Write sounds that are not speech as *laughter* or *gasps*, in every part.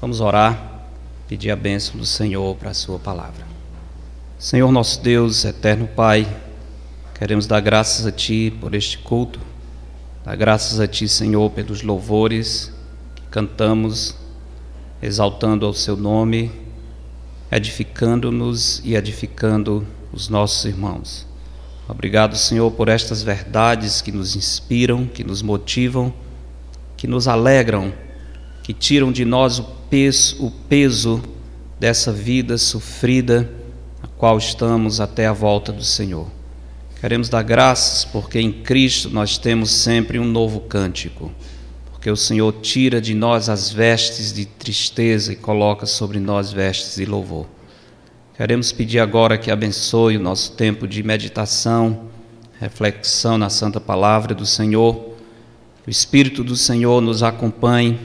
Vamos orar, pedir a bênção do Senhor para a Sua palavra. Senhor nosso Deus, eterno Pai, queremos dar graças a Ti por este culto, dar graças a Ti, Senhor, pelos louvores que cantamos, exaltando ao Seu nome, edificando-nos e edificando os nossos irmãos. Obrigado, Senhor, por estas verdades que nos inspiram, que nos motivam, que nos alegram, que tiram de nós o peso, o peso dessa vida sofrida, a qual estamos até a volta do Senhor. Queremos dar graças porque em Cristo nós temos sempre um novo cântico, porque o Senhor tira de nós as vestes de tristeza e coloca sobre nós vestes de louvor. Queremos pedir agora que abençoe o nosso tempo de meditação, reflexão na Santa Palavra do Senhor. O Espírito do Senhor nos acompanhe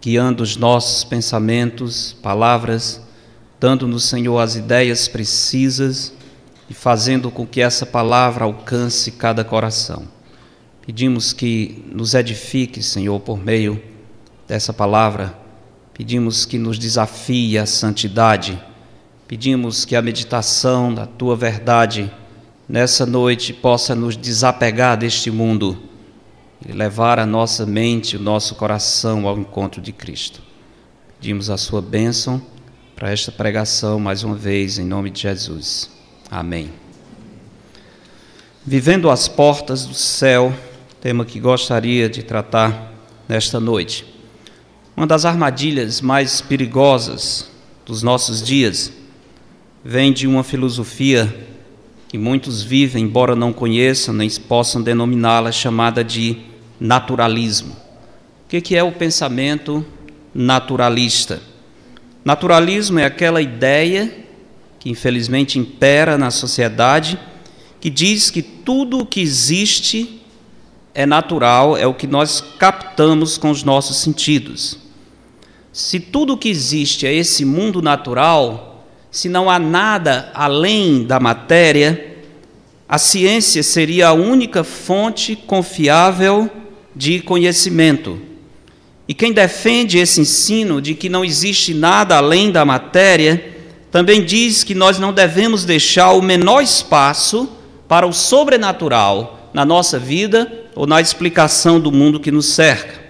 guiando os nossos pensamentos, palavras, dando-nos, Senhor, as ideias precisas e fazendo com que essa palavra alcance cada coração. Pedimos que nos edifique, Senhor, por meio dessa palavra. Pedimos que nos desafie a santidade. Pedimos que a meditação da tua verdade nessa noite possa nos desapegar deste mundo levar a nossa mente, o nosso coração ao encontro de Cristo. Pedimos a sua bênção para esta pregação mais uma vez, em nome de Jesus. Amém. Vivendo às portas do céu, tema que gostaria de tratar nesta noite. Uma das armadilhas mais perigosas dos nossos dias vem de uma filosofia que muitos vivem, embora não conheçam nem possam denominá-la, chamada de naturalismo. O que é o pensamento naturalista? Naturalismo é aquela ideia que infelizmente impera na sociedade, que diz que tudo o que existe é natural, é o que nós captamos com os nossos sentidos. Se tudo o que existe é esse mundo natural, se não há nada além da matéria, a ciência seria a única fonte confiável de conhecimento. E quem defende esse ensino de que não existe nada além da matéria, também diz que nós não devemos deixar o menor espaço para o sobrenatural na nossa vida ou na explicação do mundo que nos cerca.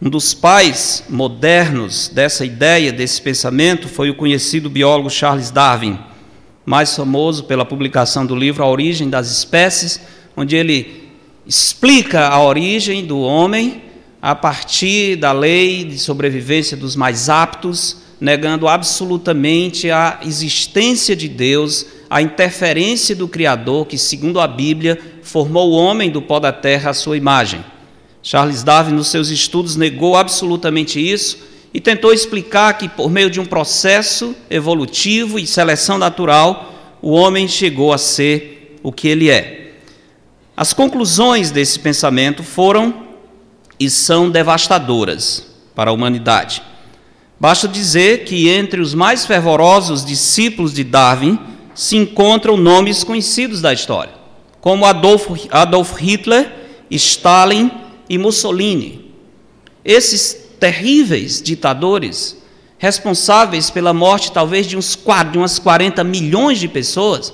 Um dos pais modernos dessa ideia, desse pensamento, foi o conhecido biólogo Charles Darwin, mais famoso pela publicação do livro A Origem das Espécies, onde ele explica a origem do homem a partir da lei de sobrevivência dos mais aptos, negando absolutamente a existência de Deus, a interferência do Criador, que, segundo a Bíblia, formou o homem do pó da terra à sua imagem. Charles Darwin, nos seus estudos, negou absolutamente isso e tentou explicar que, por meio de um processo evolutivo e seleção natural, o homem chegou a ser o que ele é. As conclusões desse pensamento foram e são devastadoras para a humanidade. Basta dizer que entre os mais fervorosos discípulos de Darwin se encontram nomes conhecidos da história, como Adolf, Adolf Hitler, Stalin e Mussolini. Esses terríveis ditadores, responsáveis pela morte talvez de, uns, de umas 40 milhões de pessoas,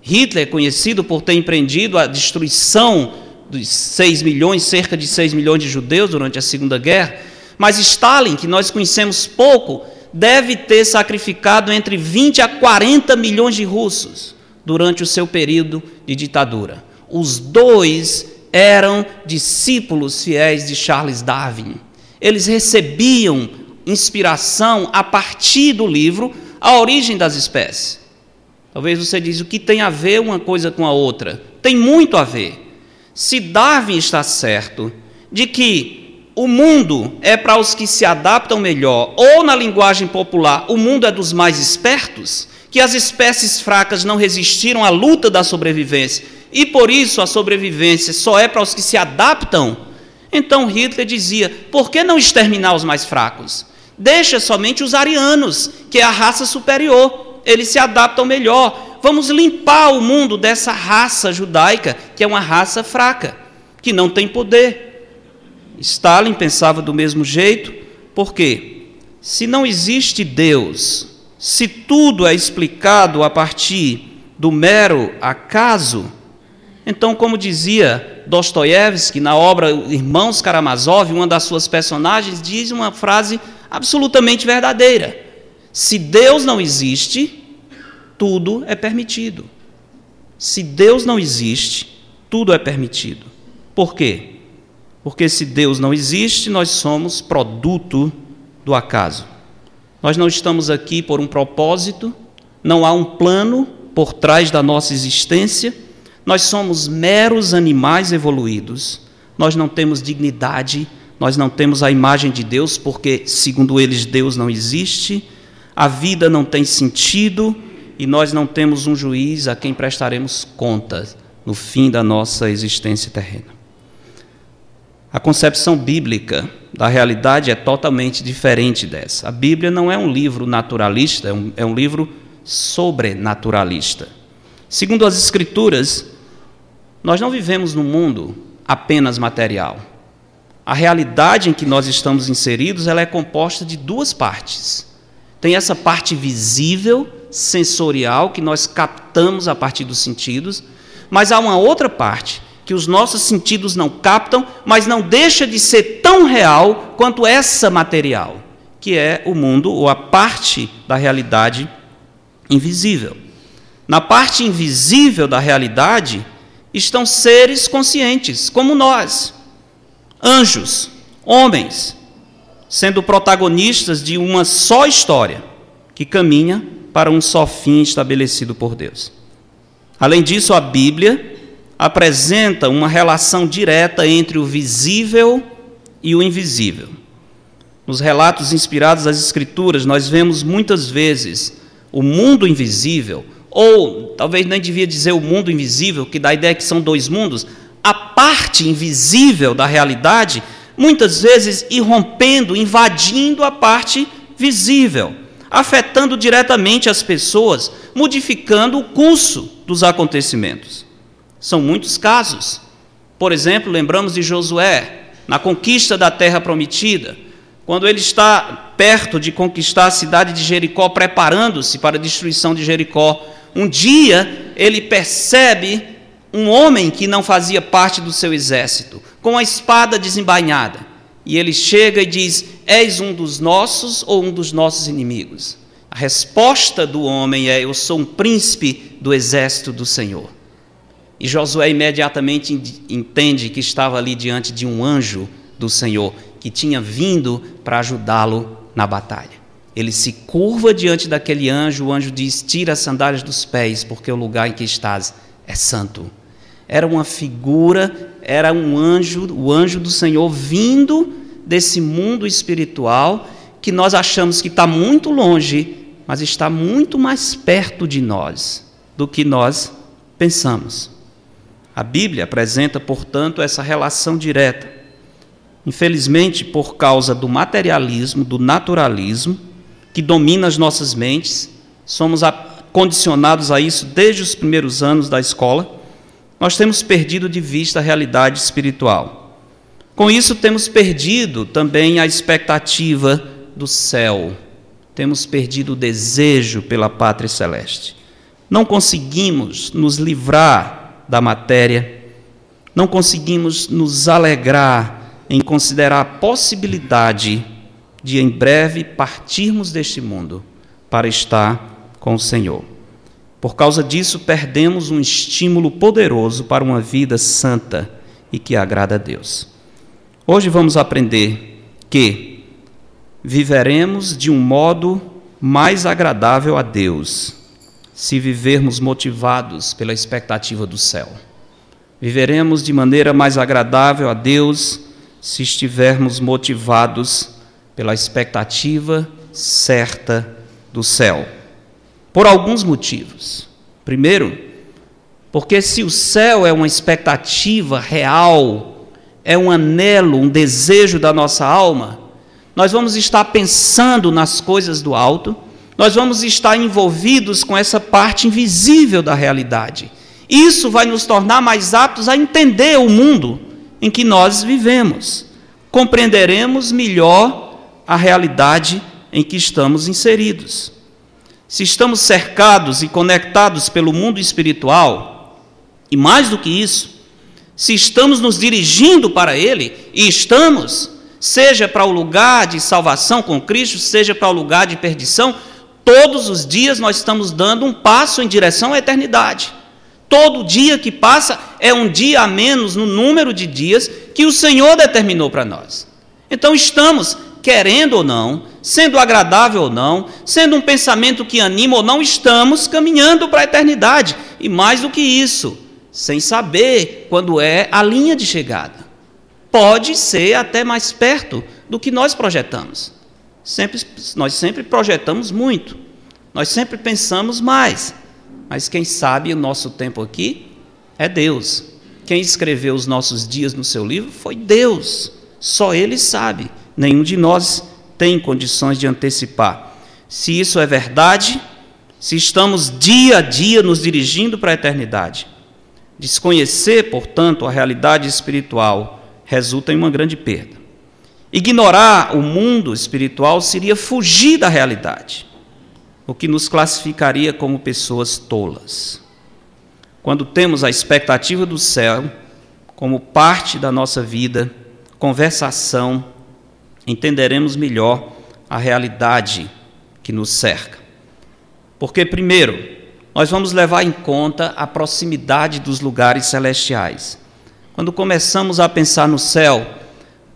Hitler é conhecido por ter empreendido a destruição dos 6 milhões, cerca de 6 milhões de judeus durante a Segunda Guerra, mas Stalin, que nós conhecemos pouco, deve ter sacrificado entre 20 a 40 milhões de russos durante o seu período de ditadura. Os dois eram discípulos fiéis de Charles Darwin. Eles recebiam inspiração a partir do livro A Origem das Espécies. Talvez você diz o que tem a ver uma coisa com a outra. Tem muito a ver. Se Darwin está certo de que o mundo é para os que se adaptam melhor, ou na linguagem popular, o mundo é dos mais espertos, que as espécies fracas não resistiram à luta da sobrevivência, e por isso a sobrevivência só é para os que se adaptam, então Hitler dizia: por que não exterminar os mais fracos? Deixa somente os arianos, que é a raça superior eles se adaptam melhor. Vamos limpar o mundo dessa raça judaica, que é uma raça fraca, que não tem poder. Stalin pensava do mesmo jeito, por quê? se não existe Deus, se tudo é explicado a partir do mero acaso, então, como dizia Dostoiévski na obra Irmãos Karamazov, uma das suas personagens diz uma frase absolutamente verdadeira: Se Deus não existe, tudo é permitido. Se Deus não existe, tudo é permitido. Por quê? Porque se Deus não existe, nós somos produto do acaso. Nós não estamos aqui por um propósito, não há um plano por trás da nossa existência. Nós somos meros animais evoluídos. Nós não temos dignidade, nós não temos a imagem de Deus, porque, segundo eles, Deus não existe. A vida não tem sentido, e nós não temos um juiz a quem prestaremos contas no fim da nossa existência terrena. A concepção bíblica da realidade é totalmente diferente dessa. A Bíblia não é um livro naturalista, é um, é um livro sobrenaturalista. Segundo as Escrituras, nós não vivemos num mundo apenas material. A realidade em que nós estamos inseridos ela é composta de duas partes. Tem essa parte visível sensorial que nós captamos a partir dos sentidos, mas há uma outra parte que os nossos sentidos não captam, mas não deixa de ser tão real quanto essa material, que é o mundo ou a parte da realidade invisível. Na parte invisível da realidade estão seres conscientes, como nós, anjos, homens, sendo protagonistas de uma só história que caminha para um só fim estabelecido por Deus. Além disso, a Bíblia apresenta uma relação direta entre o visível e o invisível. Nos relatos inspirados das Escrituras, nós vemos muitas vezes o mundo invisível, ou talvez nem devia dizer o mundo invisível, que dá a ideia que são dois mundos, a parte invisível da realidade, muitas vezes irrompendo, invadindo a parte visível afetando diretamente as pessoas, modificando o curso dos acontecimentos. São muitos casos. Por exemplo, lembramos de Josué, na conquista da terra prometida, quando ele está perto de conquistar a cidade de Jericó, preparando-se para a destruição de Jericó. Um dia ele percebe um homem que não fazia parte do seu exército, com a espada desembainhada. E ele chega e diz: És um dos nossos ou um dos nossos inimigos? A resposta do homem é: Eu sou um príncipe do exército do Senhor. E Josué imediatamente entende que estava ali diante de um anjo do Senhor, que tinha vindo para ajudá-lo na batalha. Ele se curva diante daquele anjo, o anjo diz: Tira as sandálias dos pés, porque o lugar em que estás é santo. Era uma figura era um anjo, o anjo do Senhor vindo desse mundo espiritual que nós achamos que está muito longe, mas está muito mais perto de nós do que nós pensamos. A Bíblia apresenta, portanto, essa relação direta. Infelizmente, por causa do materialismo, do naturalismo, que domina as nossas mentes, somos condicionados a isso desde os primeiros anos da escola nós temos perdido de vista a realidade espiritual. Com isso, temos perdido também a expectativa do céu, temos perdido o desejo pela pátria celeste. Não conseguimos nos livrar da matéria, não conseguimos nos alegrar em considerar a possibilidade de em breve partirmos deste mundo para estar com o Senhor. Por causa disso, perdemos um estímulo poderoso para uma vida santa e que agrada a Deus. Hoje vamos aprender que viveremos de um modo mais agradável a Deus se vivermos motivados pela expectativa do céu. Viveremos de maneira mais agradável a Deus se estivermos motivados pela expectativa certa do céu por alguns motivos. Primeiro, porque se o céu é uma expectativa real, é um anelo, um desejo da nossa alma, nós vamos estar pensando nas coisas do alto, nós vamos estar envolvidos com essa parte invisível da realidade. Isso vai nos tornar mais aptos a entender o mundo em que nós vivemos. Compreenderemos melhor a realidade em que estamos inseridos. Se estamos cercados e conectados pelo mundo espiritual, e mais do que isso, se estamos nos dirigindo para ele, e estamos, seja para o lugar de salvação com Cristo, seja para o lugar de perdição, todos os dias nós estamos dando um passo em direção à eternidade. Todo dia que passa é um dia a menos no número de dias que o Senhor determinou para nós. Então estamos, querendo ou não, sendo agradável ou não, sendo um pensamento que anima ou não, estamos caminhando para a eternidade. E mais do que isso, sem saber quando é a linha de chegada. Pode ser até mais perto do que nós projetamos. Sempre, nós sempre projetamos muito, nós sempre pensamos mais. Mas quem sabe o nosso tempo aqui é Deus. Quem escreveu os nossos dias no seu livro foi Deus. Só Ele sabe. Nenhum de nós tem condições de antecipar. Se isso é verdade, se estamos dia a dia nos dirigindo para a eternidade, desconhecer, portanto, a realidade espiritual resulta em uma grande perda. Ignorar o mundo espiritual seria fugir da realidade o que nos classificaria como pessoas tolas. Quando temos a expectativa do céu como parte da nossa vida, conversação, entenderemos melhor a realidade que nos cerca. Porque, primeiro, nós vamos levar em conta a proximidade dos lugares celestiais. Quando começamos a pensar no céu,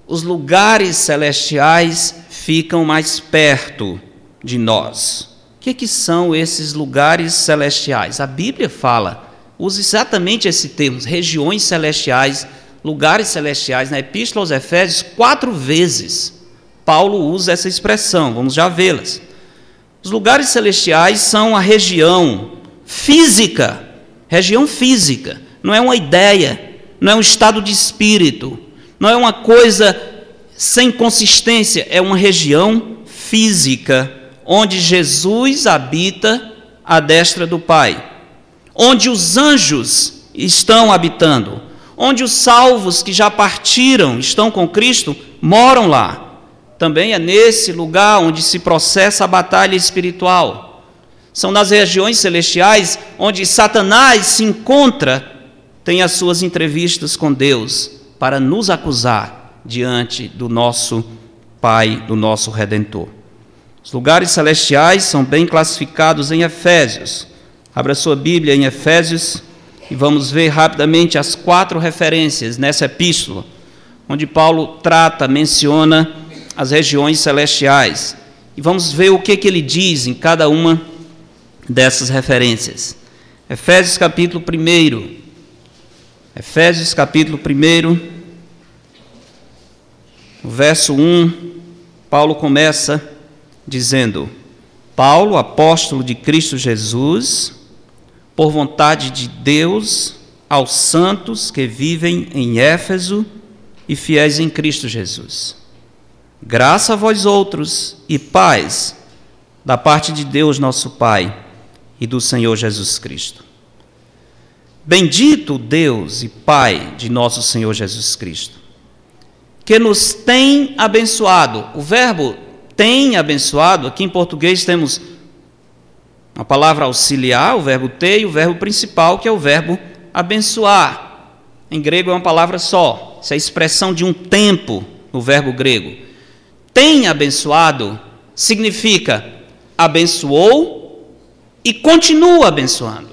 os lugares celestiais ficam mais perto de nós. O que, que são esses lugares celestiais? A Bíblia fala, usa exatamente esse termo, regiões celestiais, lugares celestiais. Na Epístola aos Efésios, quatro vezes, Paulo usa essa expressão, vamos já vê-las. Os lugares celestiais são a região física, região física, não é uma ideia, não é um estado de espírito, não é uma coisa sem consistência, é uma região física onde Jesus habita à destra do Pai, onde os anjos estão habitando, onde os salvos que já partiram, estão com Cristo, moram lá. Também é nesse lugar onde se processa a batalha espiritual. São nas regiões celestiais onde Satanás se encontra, tem as suas entrevistas com Deus para nos acusar diante do nosso Pai, do nosso Redentor. Os lugares celestiais são bem classificados em Efésios. Abra sua Bíblia em Efésios e vamos ver rapidamente as quatro referências nessa epístola, onde Paulo trata, menciona as regiões celestiais. E vamos ver o que, que ele diz em cada uma dessas referências. Efésios capítulo 1. Efésios capítulo 1, verso 1, Paulo começa dizendo: Paulo, apóstolo de Cristo Jesus, por vontade de Deus, aos santos que vivem em Éfeso e fiéis em Cristo Jesus. Graça a vós outros e paz da parte de Deus nosso Pai e do Senhor Jesus Cristo. Bendito Deus e Pai de nosso Senhor Jesus Cristo, que nos tem abençoado. O verbo tem abençoado, aqui em português temos a palavra auxiliar, o verbo ter, e o verbo principal, que é o verbo abençoar. Em grego é uma palavra só, isso é a expressão de um tempo no verbo grego. Tem abençoado significa abençoou e continua abençoando.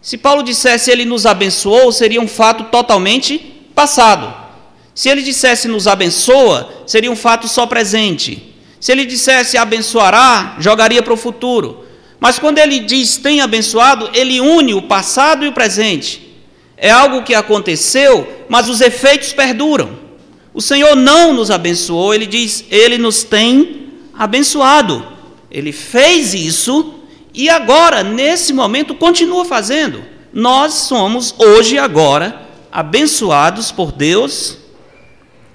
Se Paulo dissesse ele nos abençoou, seria um fato totalmente passado. Se ele dissesse nos abençoa, seria um fato só presente. Se ele dissesse abençoará, jogaria para o futuro. Mas quando ele diz tem abençoado, ele une o passado e o presente. É algo que aconteceu, mas os efeitos perduram. O Senhor não nos abençoou, ele diz, ele nos tem abençoado. Ele fez isso e agora, nesse momento, continua fazendo. Nós somos hoje agora abençoados por Deus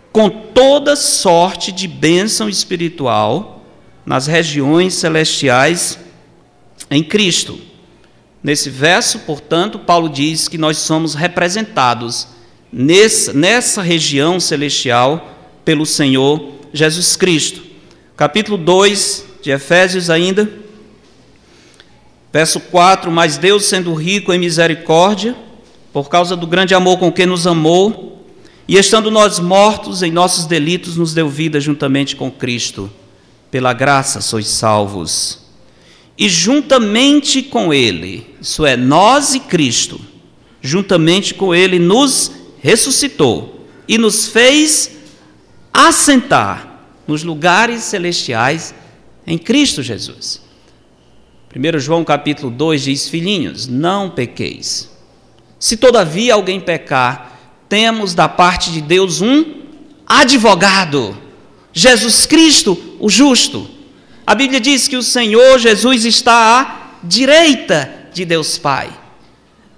com toda sorte de bênção espiritual nas regiões celestiais em Cristo. Nesse verso, portanto, Paulo diz que nós somos representados nessa, região celestial pelo Senhor Jesus Cristo. Capítulo 2 de Efésios ainda, verso 4: Mas Deus, sendo rico em misericórdia, por causa do grande amor com que nos amou, e estando nós mortos em nossos delitos, nos deu vida juntamente com Cristo. Pela graça sois salvos. E juntamente com Ele, isso é, nós e Cristo, juntamente com Ele, nos ressuscitou e nos fez assentar nos lugares celestiais em Cristo Jesus. 1 João capítulo 2 diz: Filhinhos, não pequeis. Se todavia alguém pecar, temos da parte de Deus um advogado, Jesus Cristo, o justo. A Bíblia diz que o Senhor Jesus está à direita de Deus Pai,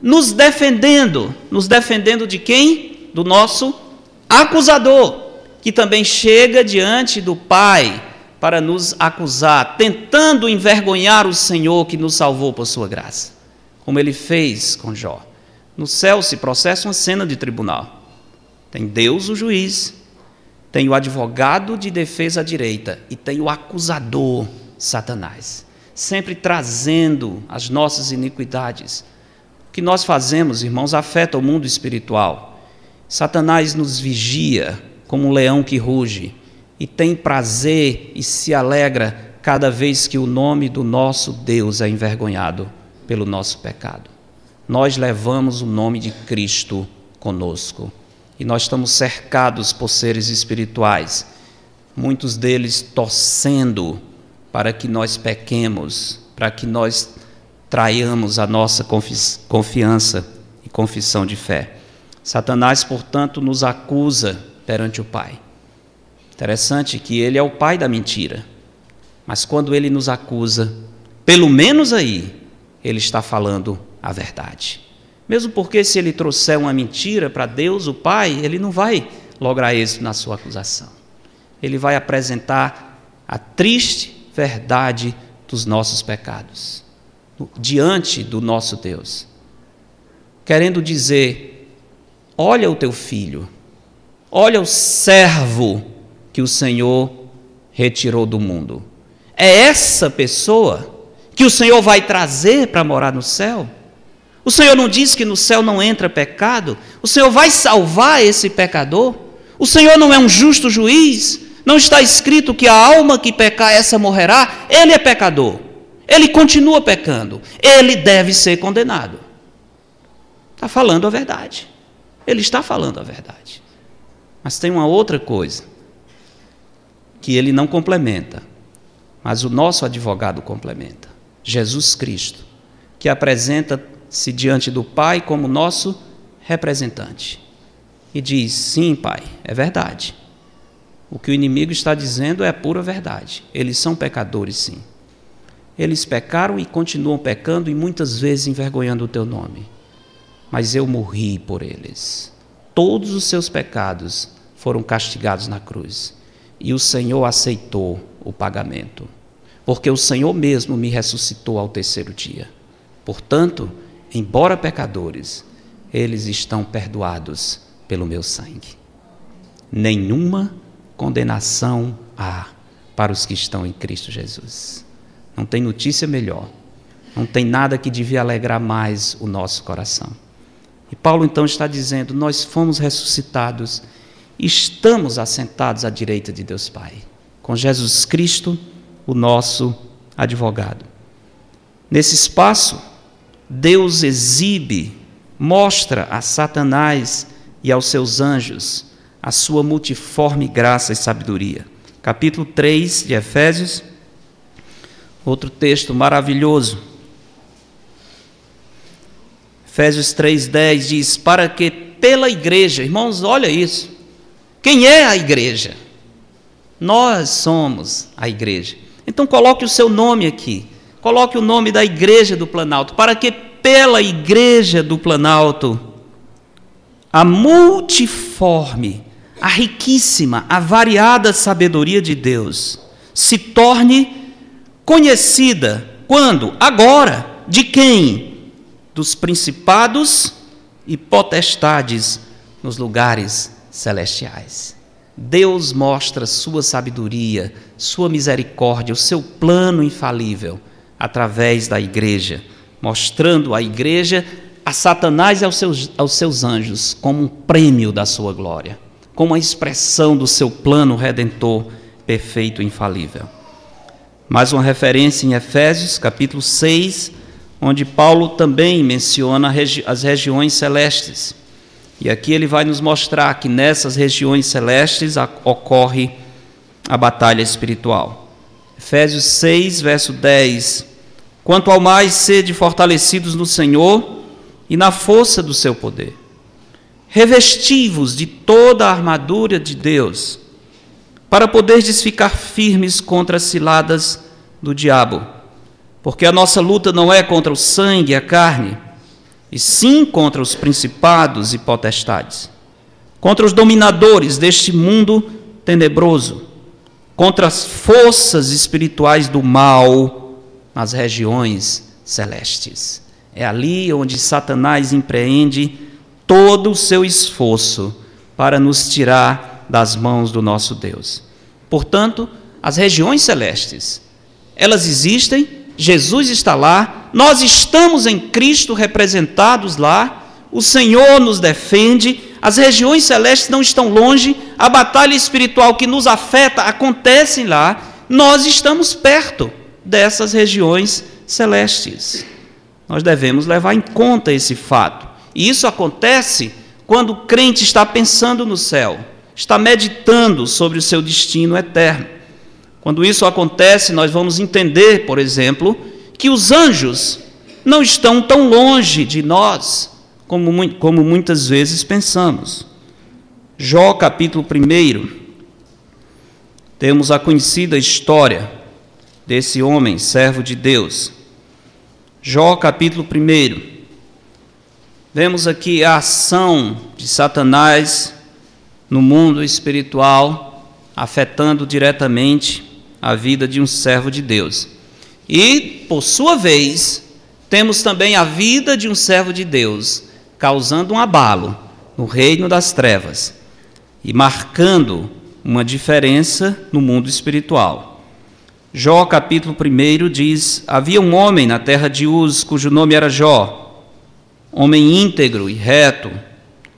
nos defendendo, nos defendendo de quem? Do nosso acusador, que também chega diante do Pai para nos acusar, tentando envergonhar o Senhor que nos salvou por sua graça, como ele fez com Jó. No céu se processa uma cena de tribunal. Tem Deus, o juiz, tem o advogado de defesa à direita e tem o acusador, Satanás, sempre trazendo as nossas iniquidades. Que nós fazemos, irmãos, afeta o mundo espiritual. Satanás nos vigia como um leão que ruge e tem prazer e se alegra cada vez que o nome do nosso Deus é envergonhado pelo nosso pecado. Nós levamos o nome de Cristo conosco e nós estamos cercados por seres espirituais, muitos deles torcendo para que nós pequemos, para que nós traiamos a nossa confiança e confissão de fé. Satanás, portanto, nos acusa perante o Pai. Interessante que ele é o pai da mentira. Mas quando ele nos acusa, pelo menos aí, ele está falando a verdade. Mesmo porque, se ele trouxer uma mentira para Deus, o Pai, ele não vai lograr êxito na sua acusação. Ele vai apresentar a triste verdade dos nossos pecados diante do nosso Deus, querendo dizer: olha o teu filho, olha o servo que o Senhor retirou do mundo. É essa pessoa que o Senhor vai trazer para morar no céu? O Senhor não diz que no céu não entra pecado? O Senhor vai salvar esse pecador? O Senhor não é um justo juiz? Não está escrito que a alma que pecar, essa morrerá? Ele é pecador. Ele continua pecando. Ele deve ser condenado. Está falando a verdade. Ele está falando a verdade. Mas tem uma outra coisa que ele não complementa, mas o nosso advogado complementa. Jesus Cristo, que apresenta se diante do Pai como nosso representante. E diz: Sim, Pai, é verdade. O que o inimigo está dizendo é a pura verdade. Eles são pecadores, sim. Eles pecaram e continuam pecando e muitas vezes envergonhando o teu nome. Mas eu morri por eles. Todos os seus pecados foram castigados na cruz. E o Senhor aceitou o pagamento. Porque o Senhor mesmo me ressuscitou ao terceiro dia. Portanto, embora pecadores, eles estão perdoados pelo meu sangue. Nenhuma condenação há para os que estão em Cristo Jesus. Não tem notícia melhor. Não tem nada que devia alegrar mais o nosso coração. E Paulo então está dizendo: Nós fomos ressuscitados, estamos assentados à direita de Deus Pai, com Jesus Cristo, o nosso advogado. Nesse espaço, Deus exibe, mostra a Satanás e aos seus anjos a sua multiforme graça e sabedoria. Capítulo 3 de Efésios, outro texto maravilhoso. Efésios 3,10 diz: Para que pela igreja, irmãos, olha isso. Quem é a igreja? Nós somos a igreja. Então coloque o seu nome aqui. Coloque o nome da igreja do Planalto, para que pela igreja do Planalto a multiforme, a riquíssima, a variada sabedoria de Deus se torne conhecida quando? Agora. De quem? Dos principados e potestades nos lugares celestiais. Deus mostra sua sabedoria sua misericórdia, o seu plano infalível através da igreja, mostrando a igreja a Satanás e aos seus, aos seus anjos como um prêmio da sua glória, como a expressão do seu plano redentor perfeito e infalível. Mais uma referência em Efésios, capítulo 6, onde Paulo também menciona as regiões celestes. E aqui ele vai nos mostrar que nessas regiões celestes ocorre a batalha espiritual. Efésios 6, verso 10. Quanto ao mais sede fortalecidos no Senhor e na força do seu poder. Revestivos de toda a armadura de Deus, para poderdes ficar firmes contra as ciladas do diabo. Porque a nossa luta não é contra o sangue e a carne, e sim contra os principados e potestades, contra os dominadores deste mundo tenebroso, contra as forças espirituais do mal nas regiões celestes. É ali onde Satanás empreende todo o seu esforço para nos tirar das mãos do nosso Deus. Portanto, as regiões celestes, elas existem, Jesus está lá, nós estamos em Cristo representados lá, o Senhor nos defende, as regiões celestes não estão longe, a batalha espiritual que nos afeta acontece lá, nós estamos perto dessas regiões celestes. Nós devemos levar em conta esse fato. E isso acontece quando o crente está pensando no céu, está meditando sobre o seu destino eterno. Quando isso acontece, nós vamos entender, por exemplo, que os anjos não estão tão longe de nós como, como muitas vezes pensamos. Jó capítulo 1, temos a conhecida história desse homem, servo de Deus. Jó capítulo 1. Vemos aqui a ação de Satanás no mundo espiritual, afetando diretamente a vida de um servo de Deus. E, por sua vez, temos também a vida de um servo de Deus, causando um abalo no reino das trevas e marcando uma diferença no mundo espiritual. Jó capítulo 1 diz: Havia um homem na terra de Uz, cujo nome era Jó homem íntegro e reto,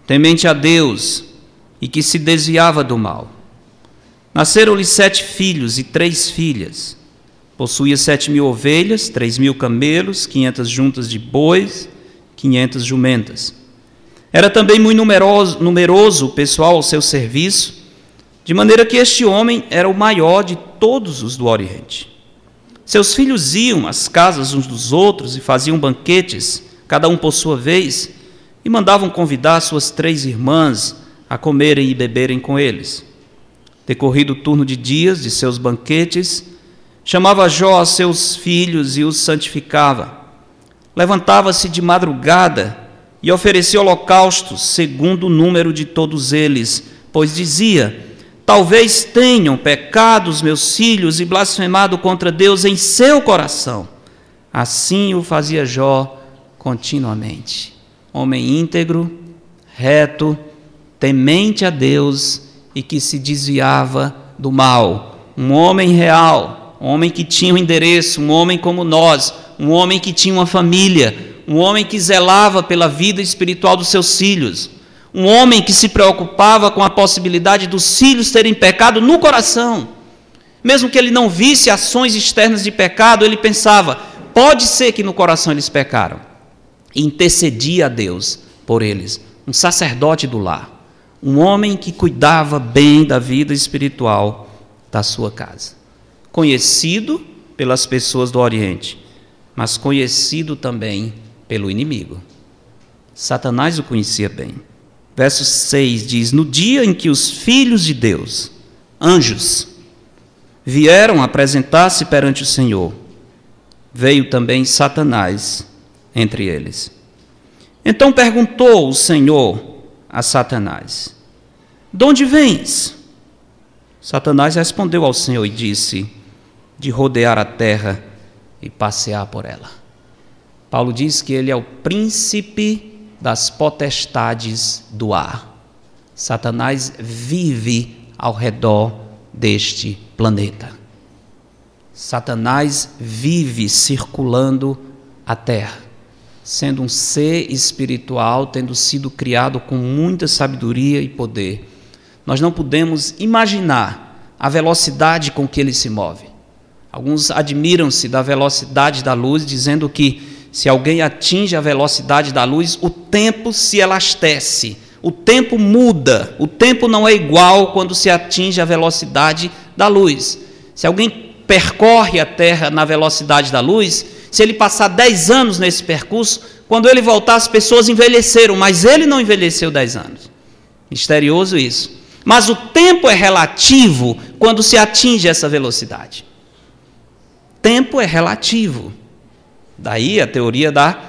temente a Deus e que se desviava do mal. Nasceram-lhe sete filhos e três filhas. Possuía sete mil ovelhas, três mil camelos, quinhentas juntas de bois, quinhentas jumentas. Era também muito numeroso, numeroso o pessoal ao seu serviço, de maneira que este homem era o maior de todos os do Oriente. Seus filhos iam às casas uns dos outros e faziam banquetes cada um por sua vez, e mandavam convidar suas três irmãs a comerem e beberem com eles. Decorrido o turno de dias de seus banquetes, chamava Jó a seus filhos e os santificava. Levantava-se de madrugada e oferecia holocaustos segundo o número de todos eles, pois dizia: Talvez tenham pecado os meus filhos e blasfemado contra Deus em seu coração. Assim o fazia Jó continuamente. Homem íntegro, reto, temente a Deus e que se desviava do mal. Um homem real, um homem que tinha um endereço, um homem como nós, um homem que tinha uma família, um homem que zelava pela vida espiritual dos seus filhos, um homem que se preocupava com a possibilidade dos filhos terem pecado no coração. Mesmo que ele não visse ações externas de pecado, ele pensava: pode ser que no coração eles pecaram intercedia a Deus por eles. Um sacerdote do lar, um homem que cuidava bem da vida espiritual da sua casa. Conhecido pelas pessoas do Oriente, mas conhecido também pelo inimigo. Satanás o conhecia bem. Verso 6 diz: No dia em que os filhos de Deus, anjos, vieram apresentar-se perante o Senhor, veio também Satanás entre eles. Então perguntou o Senhor a Satanás: De onde vens? Satanás respondeu ao Senhor e disse: De rodear a terra e passear por ela. Paulo diz que ele é o príncipe das potestades do ar. Satanás vive ao redor deste planeta. Satanás vive circulando a terra, sendo um ser espiritual, tendo sido criado com muita sabedoria e poder. Nós não podemos imaginar a velocidade com que ele se move. Alguns admiram-se da velocidade da luz, dizendo que se alguém atinge a velocidade da luz, o tempo se elastece, o tempo muda, o tempo não é igual quando se atinge a velocidade da luz. Se alguém percorre a Terra na velocidade da luz, se ele passar 10 anos nesse percurso, quando ele voltar, as pessoas envelheceram, mas ele não envelheceu 10 anos. Misterioso isso. Mas o tempo é relativo quando se atinge essa velocidade. Tempo é relativo. Daí a teoria da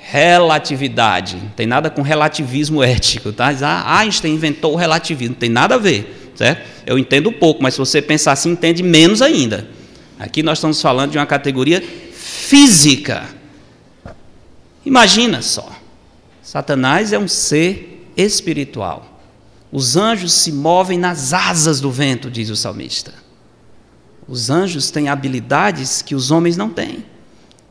relatividade. Não tem nada com relativismo ético. Tá? Ah, Einstein inventou o relativismo. Não tem nada a ver. Certo? Eu entendo pouco, mas se você pensar assim, entende menos ainda. Aqui nós estamos falando de uma categoria física. Imagina só. Satanás é um ser espiritual. Os anjos se movem nas asas do vento, diz o salmista. Os anjos têm habilidades que os homens não têm.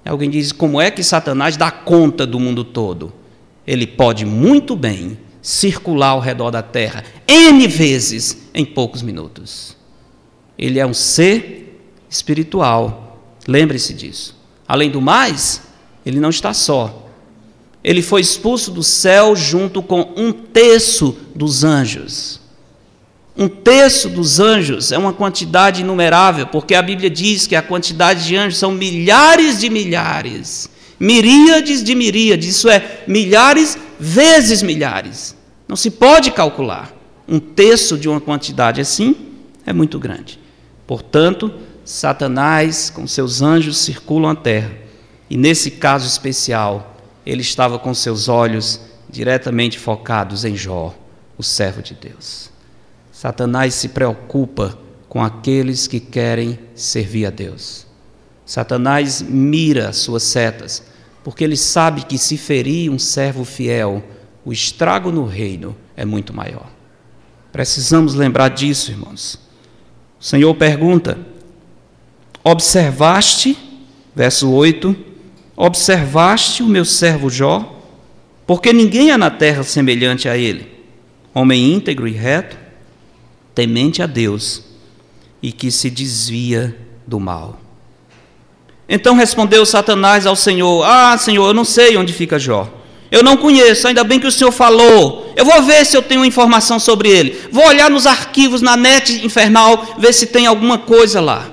Alguém diz: como é que Satanás dá conta do mundo todo? Ele pode muito bem circular ao redor da terra N vezes em poucos minutos. Ele é um ser espiritual. Lembre-se disso. Além do mais, ele não está só. Ele foi expulso do céu junto com um terço dos anjos. Um terço dos anjos é uma quantidade inumerável, porque a Bíblia diz que a quantidade de anjos são milhares de milhares, miríades de miríades, isso é, milhares vezes milhares. Não se pode calcular. Um terço de uma quantidade assim é muito grande. Portanto, Satanás, com seus anjos, circulam a terra. E nesse caso especial, ele estava com seus olhos diretamente focados em Jó, o servo de Deus. Satanás se preocupa com aqueles que querem servir a Deus. Satanás mira suas setas, porque ele sabe que se ferir um servo fiel, o estrago no reino é muito maior. Precisamos lembrar disso, irmãos. O Senhor pergunta: Observaste, verso 8, observaste o meu servo Jó, porque ninguém há na terra semelhante a ele, homem íntegro e reto, temente a Deus e que se desvia do mal. Então respondeu Satanás ao Senhor: Ah, Senhor, eu não sei onde fica Jó. Eu não conheço, ainda bem que o Senhor falou. Eu vou ver se eu tenho informação sobre ele. Vou olhar nos arquivos, na net infernal, ver se tem alguma coisa lá.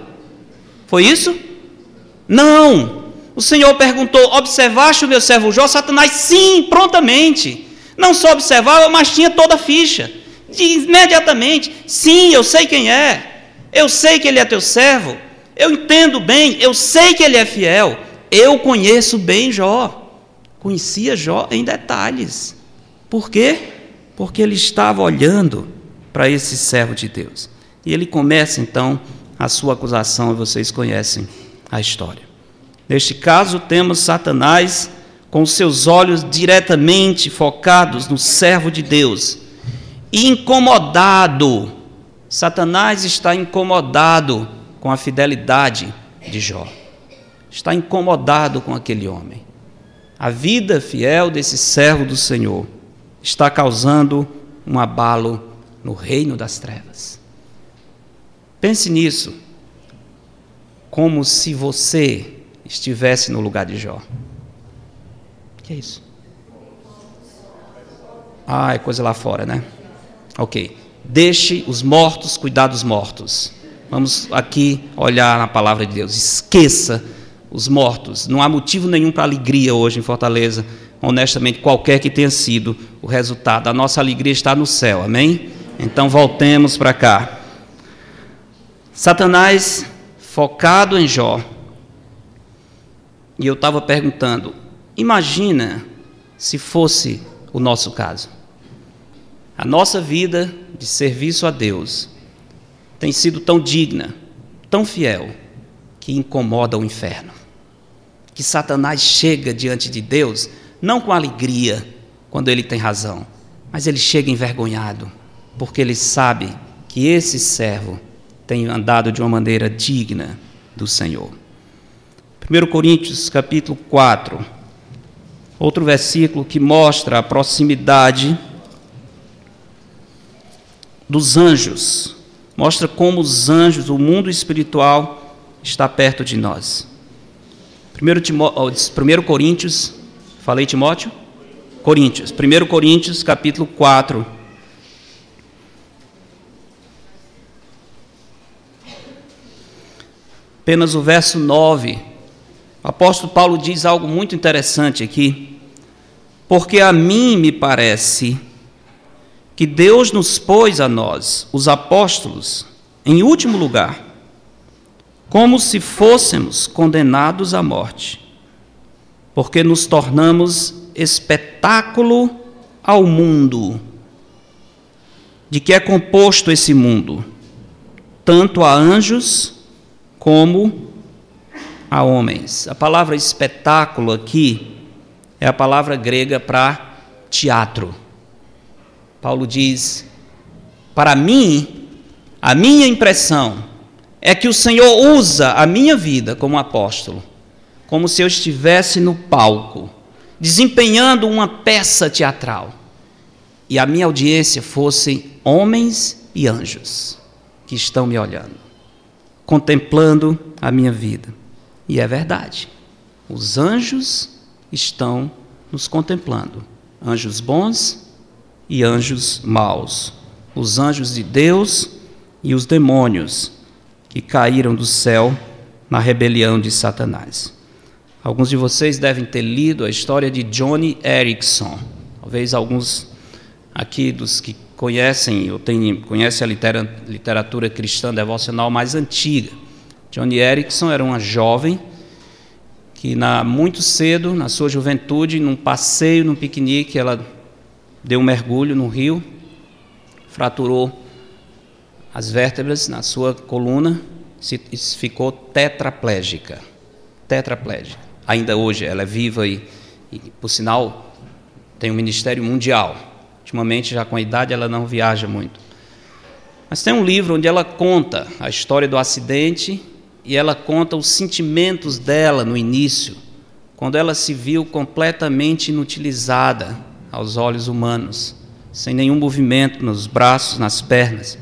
Foi isso? Não. O Senhor perguntou: Observaste o meu servo Jó? Satanás, sim, prontamente. Não só observava, mas tinha toda a ficha. Imediatamente: Sim, eu sei quem é. Eu sei que ele é teu servo. Eu entendo bem. Eu sei que ele é fiel. Eu conheço bem Jó. Conhecia Jó em detalhes. Por quê? Porque ele estava olhando para esse servo de Deus. E ele começa então a sua acusação e vocês conhecem a história. Neste caso, temos Satanás com seus olhos diretamente focados no servo de Deus, incomodado. Satanás está incomodado com a fidelidade de Jó. Está incomodado com aquele homem. A vida fiel desse servo do Senhor está causando um abalo no reino das trevas. Pense nisso, como se você estivesse no lugar de Jó. O que é isso? Ah, é coisa lá fora, né? Ok. Deixe os mortos cuidar dos mortos. Vamos aqui olhar na palavra de Deus. Esqueça os mortos. Não há motivo nenhum para alegria hoje em Fortaleza. Honestamente, qualquer que tenha sido o resultado. A nossa alegria está no céu, amém? Então voltemos para cá. Satanás focado em Jó. E eu estava perguntando: imagina se fosse o nosso caso. A nossa vida de serviço a Deus tem sido tão digna, tão fiel, que incomoda o inferno. Que Satanás chega diante de Deus, não com alegria, quando ele tem razão, mas ele chega envergonhado, porque ele sabe que esse servo tem andado de uma maneira digna do Senhor. 1 Coríntios capítulo 4, outro versículo que mostra a proximidade dos anjos, mostra como os anjos, o mundo espiritual está perto de nós. 1, Timó 1 Coríntios, falei Timóteo? Coríntios, 1 Coríntios capítulo 4. Apenas o verso 9. O apóstolo Paulo diz algo muito interessante aqui. Porque a mim me parece que Deus nos pôs a nós, os apóstolos, em último lugar, como se fôssemos condenados à morte, porque nos tornamos espetáculo ao mundo. De que é composto esse mundo? Tanto a anjos como a homens. A palavra espetáculo aqui é a palavra grega para teatro. Paulo diz: Para mim, a minha impressão é que o Senhor usa a minha vida como apóstolo, como se eu estivesse no palco, desempenhando uma peça teatral, e a minha audiência fossem homens e anjos que estão me olhando, contemplando a minha vida. E é verdade, os anjos estão nos contemplando, anjos bons e anjos maus, os anjos de Deus e os demônios que caíram do céu na rebelião de Satanás. Alguns de vocês devem ter lido a história de Johnny Erickson. Talvez alguns aqui dos que conhecem ou têm, conhecem a literatura cristã devocional mais antiga. Johnny Erickson era uma jovem que na, muito cedo, na sua juventude, num passeio, num piquenique, ela deu um mergulho no rio, fraturou as vértebras na sua coluna, se, ficou tetraplégica. Tetraplégica. Ainda hoje ela é viva e, e, por sinal, tem um ministério mundial. Ultimamente, já com a idade, ela não viaja muito. Mas tem um livro onde ela conta a história do acidente e ela conta os sentimentos dela no início, quando ela se viu completamente inutilizada aos olhos humanos, sem nenhum movimento nos braços, nas pernas.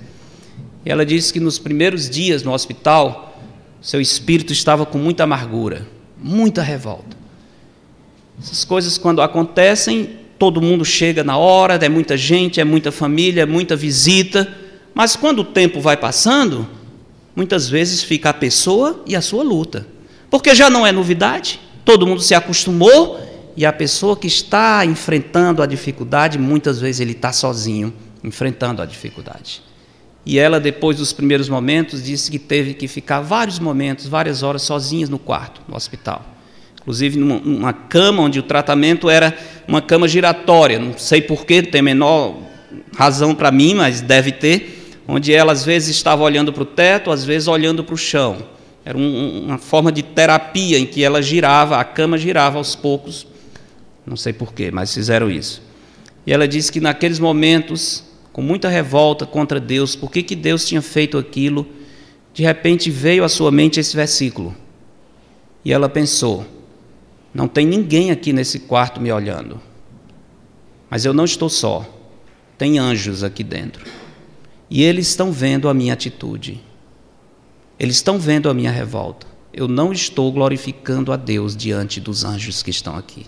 E ela disse que nos primeiros dias no hospital, seu espírito estava com muita amargura, muita revolta. Essas coisas, quando acontecem, todo mundo chega na hora, é muita gente, é muita família, é muita visita, mas quando o tempo vai passando, muitas vezes fica a pessoa e a sua luta, porque já não é novidade, todo mundo se acostumou e a pessoa que está enfrentando a dificuldade, muitas vezes ele está sozinho, enfrentando a dificuldade. E ela, depois dos primeiros momentos, disse que teve que ficar vários momentos, várias horas sozinha no quarto, no hospital. Inclusive numa, numa cama onde o tratamento era uma cama giratória, não sei porquê, não tem a menor razão para mim, mas deve ter, onde ela às vezes estava olhando para o teto, às vezes olhando para o chão. Era um, uma forma de terapia em que ela girava, a cama girava aos poucos não sei porquê, mas fizeram isso. E ela disse que naqueles momentos, com muita revolta contra Deus, por que, que Deus tinha feito aquilo, de repente veio à sua mente esse versículo. E ela pensou: não tem ninguém aqui nesse quarto me olhando. Mas eu não estou só. Tem anjos aqui dentro. E eles estão vendo a minha atitude. Eles estão vendo a minha revolta. Eu não estou glorificando a Deus diante dos anjos que estão aqui.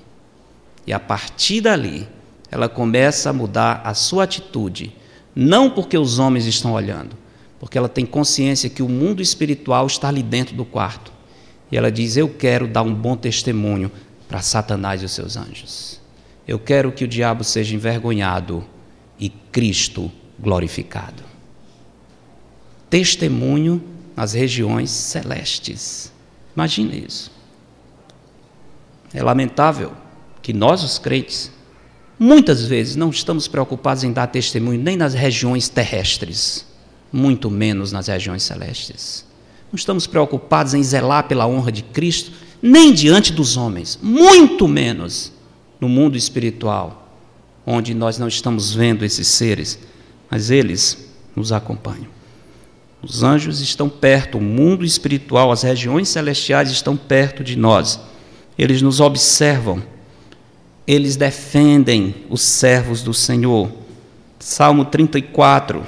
E a partir dali, ela começa a mudar a sua atitude, não porque os homens estão olhando, porque ela tem consciência que o mundo espiritual está ali dentro do quarto. E ela diz: Eu quero dar um bom testemunho para Satanás e os seus anjos. Eu quero que o diabo seja envergonhado e Cristo glorificado. Testemunho nas regiões celestes. Imagine isso. É lamentável que nós, os crentes, muitas vezes não estamos preocupados em dar testemunho nem nas regiões terrestres, muito menos nas regiões celestes. Não estamos preocupados em zelar pela honra de Cristo, nem diante dos homens, muito menos no mundo espiritual, onde nós não estamos vendo esses seres, mas eles nos acompanham. Os anjos estão perto, o mundo espiritual, as regiões celestiais estão perto de nós. Eles nos observam, eles defendem os servos do Senhor. Salmo 34,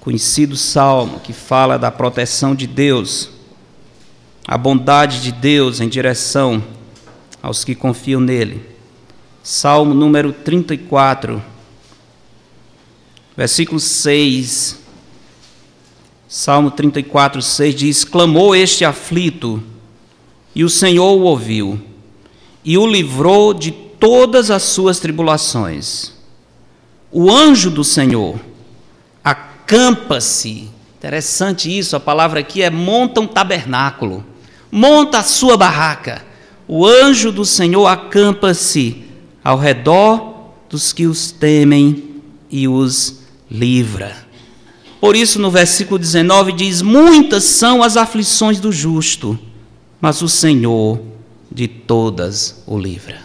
conhecido salmo que fala da proteção de Deus, a bondade de Deus em direção aos que confiam nele. Salmo número 34, versículo 6. Salmo 34, 6 diz: Clamou este aflito, e o Senhor o ouviu, e o livrou de todas as suas tribulações. O anjo do Senhor acampa-se. Interessante isso, a palavra aqui é monta um tabernáculo, monta a sua barraca. O anjo do Senhor acampa-se ao redor dos que os temem e os livra. Por isso, no versículo 19 diz: Muitas são as aflições do justo, mas o Senhor de todas o livra.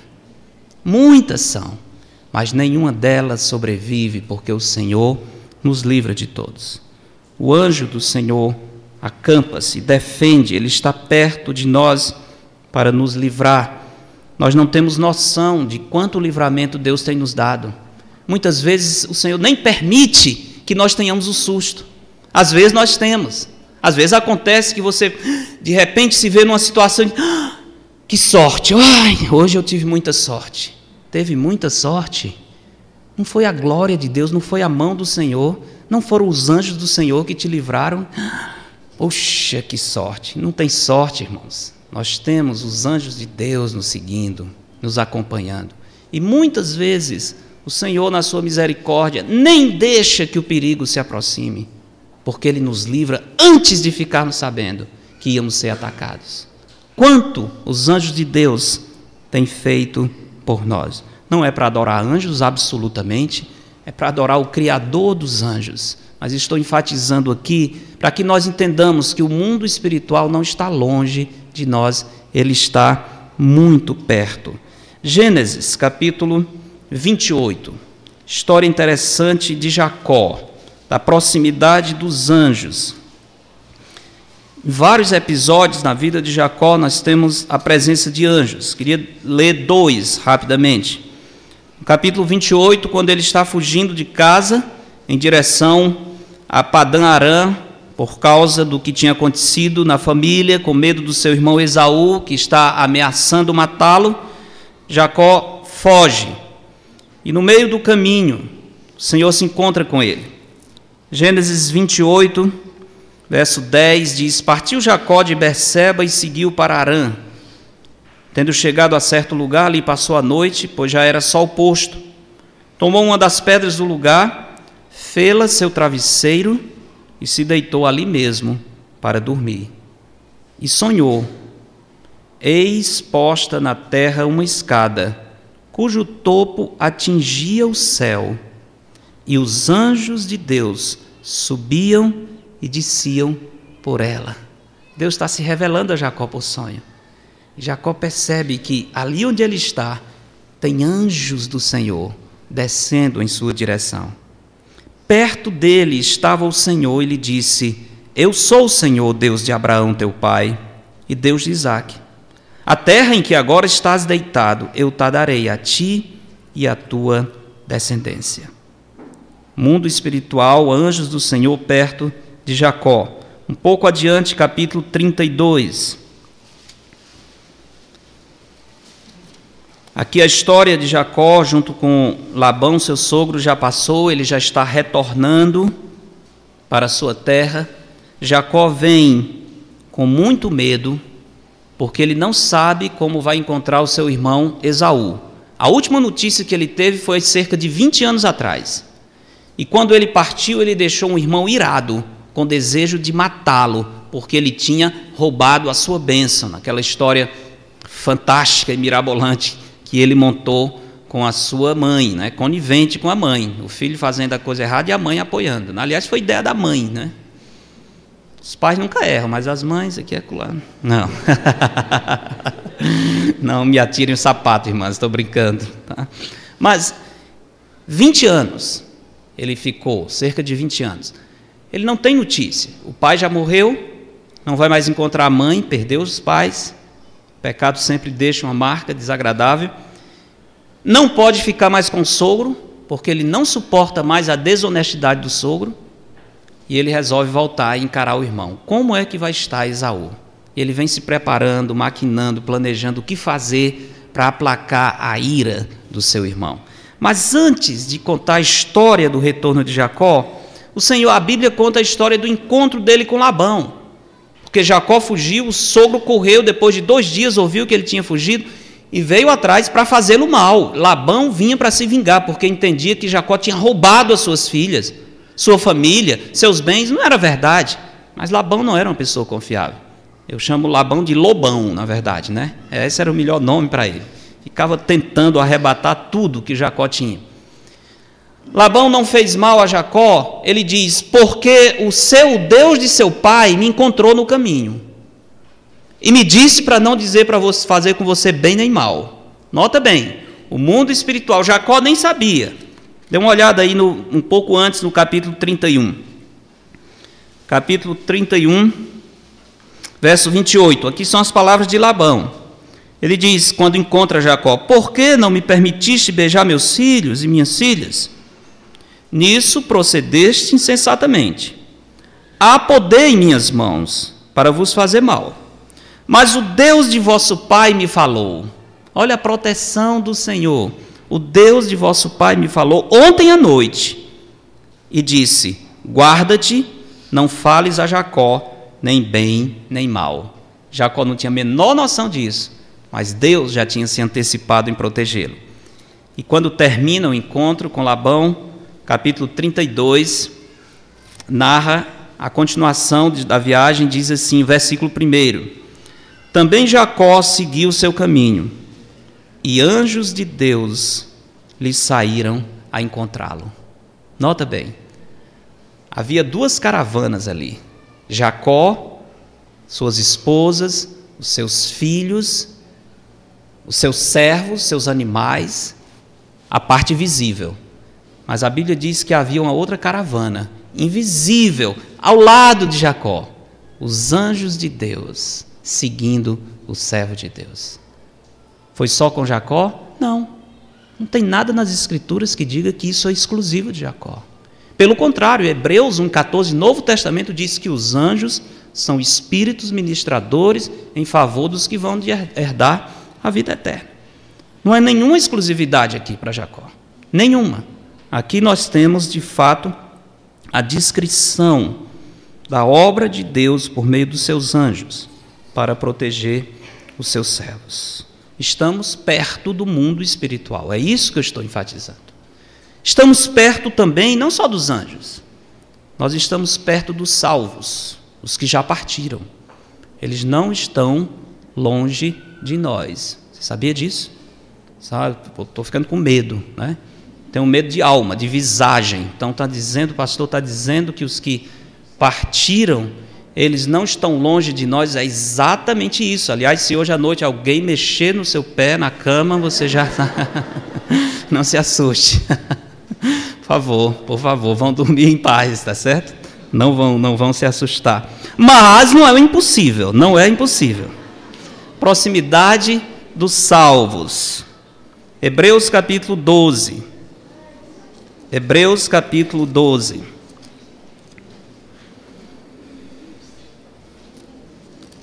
Muitas são, mas nenhuma delas sobrevive, porque o Senhor nos livra de todos. O anjo do Senhor acampa-se, defende, ele está perto de nós para nos livrar. Nós não temos noção de quanto livramento Deus tem nos dado. Muitas vezes o Senhor nem permite que nós tenhamos o susto. Às vezes nós temos. Às vezes acontece que você de repente se vê numa situação de ah, que sorte. Ai, hoje eu tive muita sorte. Teve muita sorte. Não foi a glória de Deus, não foi a mão do Senhor, não foram os anjos do Senhor que te livraram. *gasps* Poxa, que sorte! Não tem sorte, irmãos. Nós temos os anjos de Deus nos seguindo, nos acompanhando. E muitas vezes o Senhor, na sua misericórdia, nem deixa que o perigo se aproxime, porque Ele nos livra antes de ficarmos sabendo que íamos ser atacados. Quanto os anjos de Deus têm feito por nós não é para adorar anjos absolutamente, é para adorar o Criador dos anjos. Mas estou enfatizando aqui para que nós entendamos que o mundo espiritual não está longe de nós, ele está muito perto. Gênesis capítulo 28. História interessante de Jacó, da proximidade dos anjos. Em vários episódios na vida de Jacó nós temos a presença de anjos. Queria ler dois rapidamente. Capítulo 28, quando ele está fugindo de casa em direção a Padã Arã, por causa do que tinha acontecido na família, com medo do seu irmão Esaú, que está ameaçando matá-lo, Jacó foge. E no meio do caminho, o Senhor se encontra com ele. Gênesis 28, verso 10 diz: Partiu Jacó de Berseba e seguiu para Arã. Tendo chegado a certo lugar, ali passou a noite, pois já era sol posto. Tomou uma das pedras do lugar, fê-la seu travesseiro e se deitou ali mesmo para dormir. E sonhou: Eis posta na terra uma escada, cujo topo atingia o céu, e os anjos de Deus subiam e desciam por ela. Deus está se revelando a Jacó por sonho. Jacó percebe que ali onde ele está, tem anjos do Senhor descendo em sua direção. Perto dele estava o Senhor e lhe disse: Eu sou o Senhor, Deus de Abraão, teu pai, e Deus de Isaque. A terra em que agora estás deitado, eu te darei a ti e à tua descendência. Mundo espiritual, anjos do Senhor perto de Jacó. Um pouco adiante, capítulo 32. Aqui a história de Jacó, junto com Labão, seu sogro, já passou, ele já está retornando para a sua terra. Jacó vem com muito medo, porque ele não sabe como vai encontrar o seu irmão Esaú. A última notícia que ele teve foi cerca de 20 anos atrás. E quando ele partiu, ele deixou um irmão irado, com desejo de matá-lo, porque ele tinha roubado a sua bênção, naquela história fantástica e mirabolante que ele montou com a sua mãe, né? conivente com a mãe, o filho fazendo a coisa errada e a mãe apoiando. Aliás, foi ideia da mãe, né? Os pais nunca erram, mas as mães aqui é claro. Não. *laughs* Não me atirem o sapato, irmãs, estou brincando. Tá? Mas 20 anos ele ficou, cerca de 20 anos. Ele não tem notícia. O pai já morreu, não vai mais encontrar a mãe, perdeu os pais. O pecado sempre deixa uma marca desagradável. Não pode ficar mais com o sogro, porque ele não suporta mais a desonestidade do sogro. E ele resolve voltar e encarar o irmão. Como é que vai estar Esaú? Ele vem se preparando, maquinando, planejando o que fazer para aplacar a ira do seu irmão. Mas antes de contar a história do retorno de Jacó, o Senhor, a Bíblia conta a história do encontro dele com Labão. Porque Jacó fugiu, o sogro correu, depois de dois dias ouviu que ele tinha fugido e veio atrás para fazê-lo mal. Labão vinha para se vingar, porque entendia que Jacó tinha roubado as suas filhas, sua família, seus bens. Não era verdade. Mas Labão não era uma pessoa confiável. Eu chamo Labão de Lobão, na verdade, né? Esse era o melhor nome para ele. Ficava tentando arrebatar tudo que Jacó tinha. Labão não fez mal a Jacó, ele diz: porque o seu Deus de seu pai me encontrou no caminho e me disse para não dizer para você fazer com você bem nem mal. Nota bem, o mundo espiritual, Jacó nem sabia. Dê uma olhada aí no, um pouco antes no capítulo 31. Capítulo 31, verso 28. Aqui são as palavras de Labão. Ele diz, quando encontra Jacó: Por que não me permitiste beijar meus filhos e minhas filhas? Nisso procedeste insensatamente. Há poder em minhas mãos para vos fazer mal. Mas o Deus de vosso pai me falou. Olha a proteção do Senhor. O Deus de vosso pai me falou ontem à noite e disse: Guarda-te, não fales a Jacó, nem bem nem mal. Jacó não tinha a menor noção disso, mas Deus já tinha se antecipado em protegê-lo. E quando termina o encontro com Labão, capítulo 32, narra a continuação da viagem, diz assim, versículo 1. Também Jacó seguiu seu caminho, e anjos de Deus lhe saíram a encontrá-lo. Nota bem, havia duas caravanas ali: Jacó, suas esposas, os seus filhos, os seus servos, seus animais, a parte visível. Mas a Bíblia diz que havia uma outra caravana, invisível, ao lado de Jacó, os anjos de Deus seguindo o servo de Deus. Foi só com Jacó? Não. Não tem nada nas Escrituras que diga que isso é exclusivo de Jacó. Pelo contrário, Hebreus 1,14, Novo Testamento, diz que os anjos são espíritos ministradores em favor dos que vão herdar a vida eterna. Não é nenhuma exclusividade aqui para Jacó. Nenhuma. Aqui nós temos, de fato, a descrição da obra de Deus por meio dos seus anjos para proteger os seus servos. Estamos perto do mundo espiritual, é isso que eu estou enfatizando. Estamos perto também, não só dos anjos, nós estamos perto dos salvos, os que já partiram. Eles não estão longe de nós. Você sabia disso? Estou ficando com medo, né? Tenho medo de alma, de visagem. Então está dizendo, o pastor está dizendo que os que partiram eles não estão longe de nós, é exatamente isso. Aliás, se hoje à noite alguém mexer no seu pé na cama, você já. *laughs* não se assuste. *laughs* por favor, por favor, vão dormir em paz, tá certo? Não vão, não vão se assustar. Mas não é impossível, não é impossível. Proximidade dos salvos. Hebreus capítulo 12. Hebreus capítulo 12.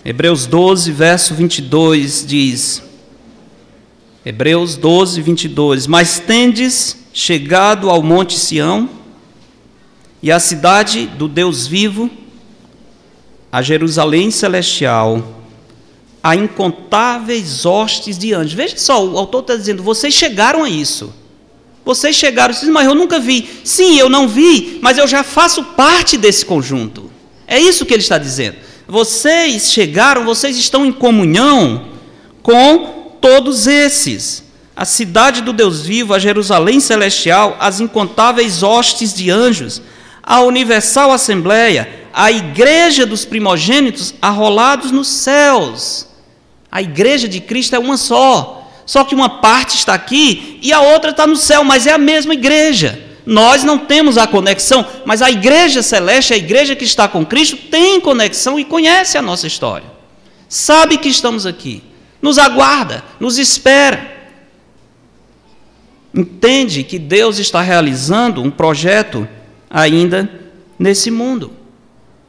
Hebreus 12, verso 22 diz: Hebreus 12, 22: Mas tendes chegado ao monte Sião e à cidade do Deus vivo, a Jerusalém celestial, a incontáveis hostes de anjos. Veja só, o autor está dizendo: vocês chegaram a isso. Vocês chegaram, mas eu nunca vi. Sim, eu não vi, mas eu já faço parte desse conjunto. É isso que ele está dizendo. Vocês chegaram, vocês estão em comunhão com todos esses. A cidade do Deus vivo, a Jerusalém celestial, as incontáveis hostes de anjos, a universal assembleia, a igreja dos primogênitos arrolados nos céus. A igreja de Cristo é uma só. Só que uma parte está aqui e a outra está no céu, mas é a mesma igreja. Nós não temos a conexão, mas a igreja celeste, a igreja que está com Cristo, tem conexão e conhece a nossa história. Sabe que estamos aqui, nos aguarda, nos espera. Entende que Deus está realizando um projeto ainda nesse mundo.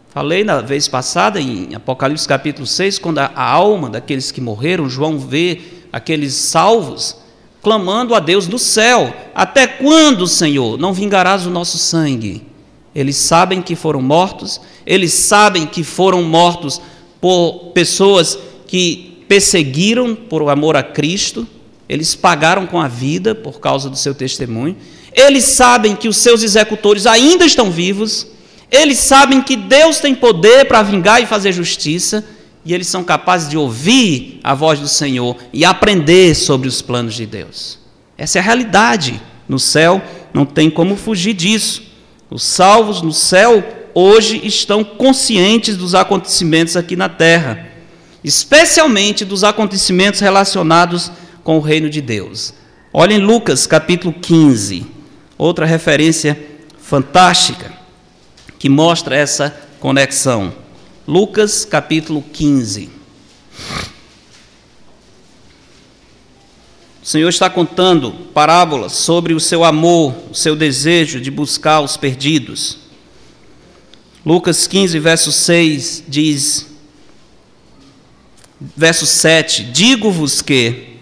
Falei na vez passada, em Apocalipse capítulo 6, quando a alma daqueles que morreram, João vê aqueles salvos clamando a Deus do céu: Até quando, Senhor, não vingarás o nosso sangue? Eles sabem que foram mortos, eles sabem que foram mortos por pessoas que perseguiram por amor a Cristo, eles pagaram com a vida por causa do seu testemunho, eles sabem que os seus executores ainda estão vivos, eles sabem que Deus tem poder para vingar e fazer justiça, e eles são capazes de ouvir a voz do Senhor e aprender sobre os planos de Deus. Essa é a realidade. No céu não tem como fugir disso. Os salvos no céu hoje estão conscientes dos acontecimentos aqui na terra, especialmente dos acontecimentos relacionados com o reino de Deus. Olhem Lucas capítulo 15, outra referência fantástica que mostra essa conexão. Lucas capítulo 15. O Senhor está contando parábolas sobre o seu amor, o seu desejo de buscar os perdidos. Lucas 15, verso 6 diz, verso 7: Digo-vos que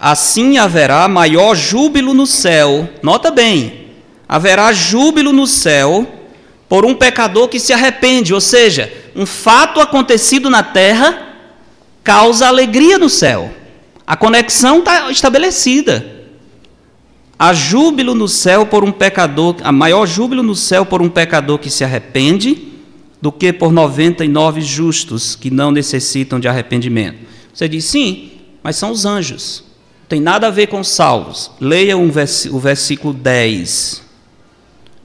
assim haverá maior júbilo no céu, nota bem, haverá júbilo no céu por um pecador que se arrepende, ou seja, um fato acontecido na terra causa alegria no céu. A conexão está estabelecida. Há júbilo no céu por um pecador, há maior júbilo no céu por um pecador que se arrepende do que por 99 justos que não necessitam de arrependimento. Você diz sim, mas são os anjos. Não tem nada a ver com os salvos. Leia um vers o versículo 10.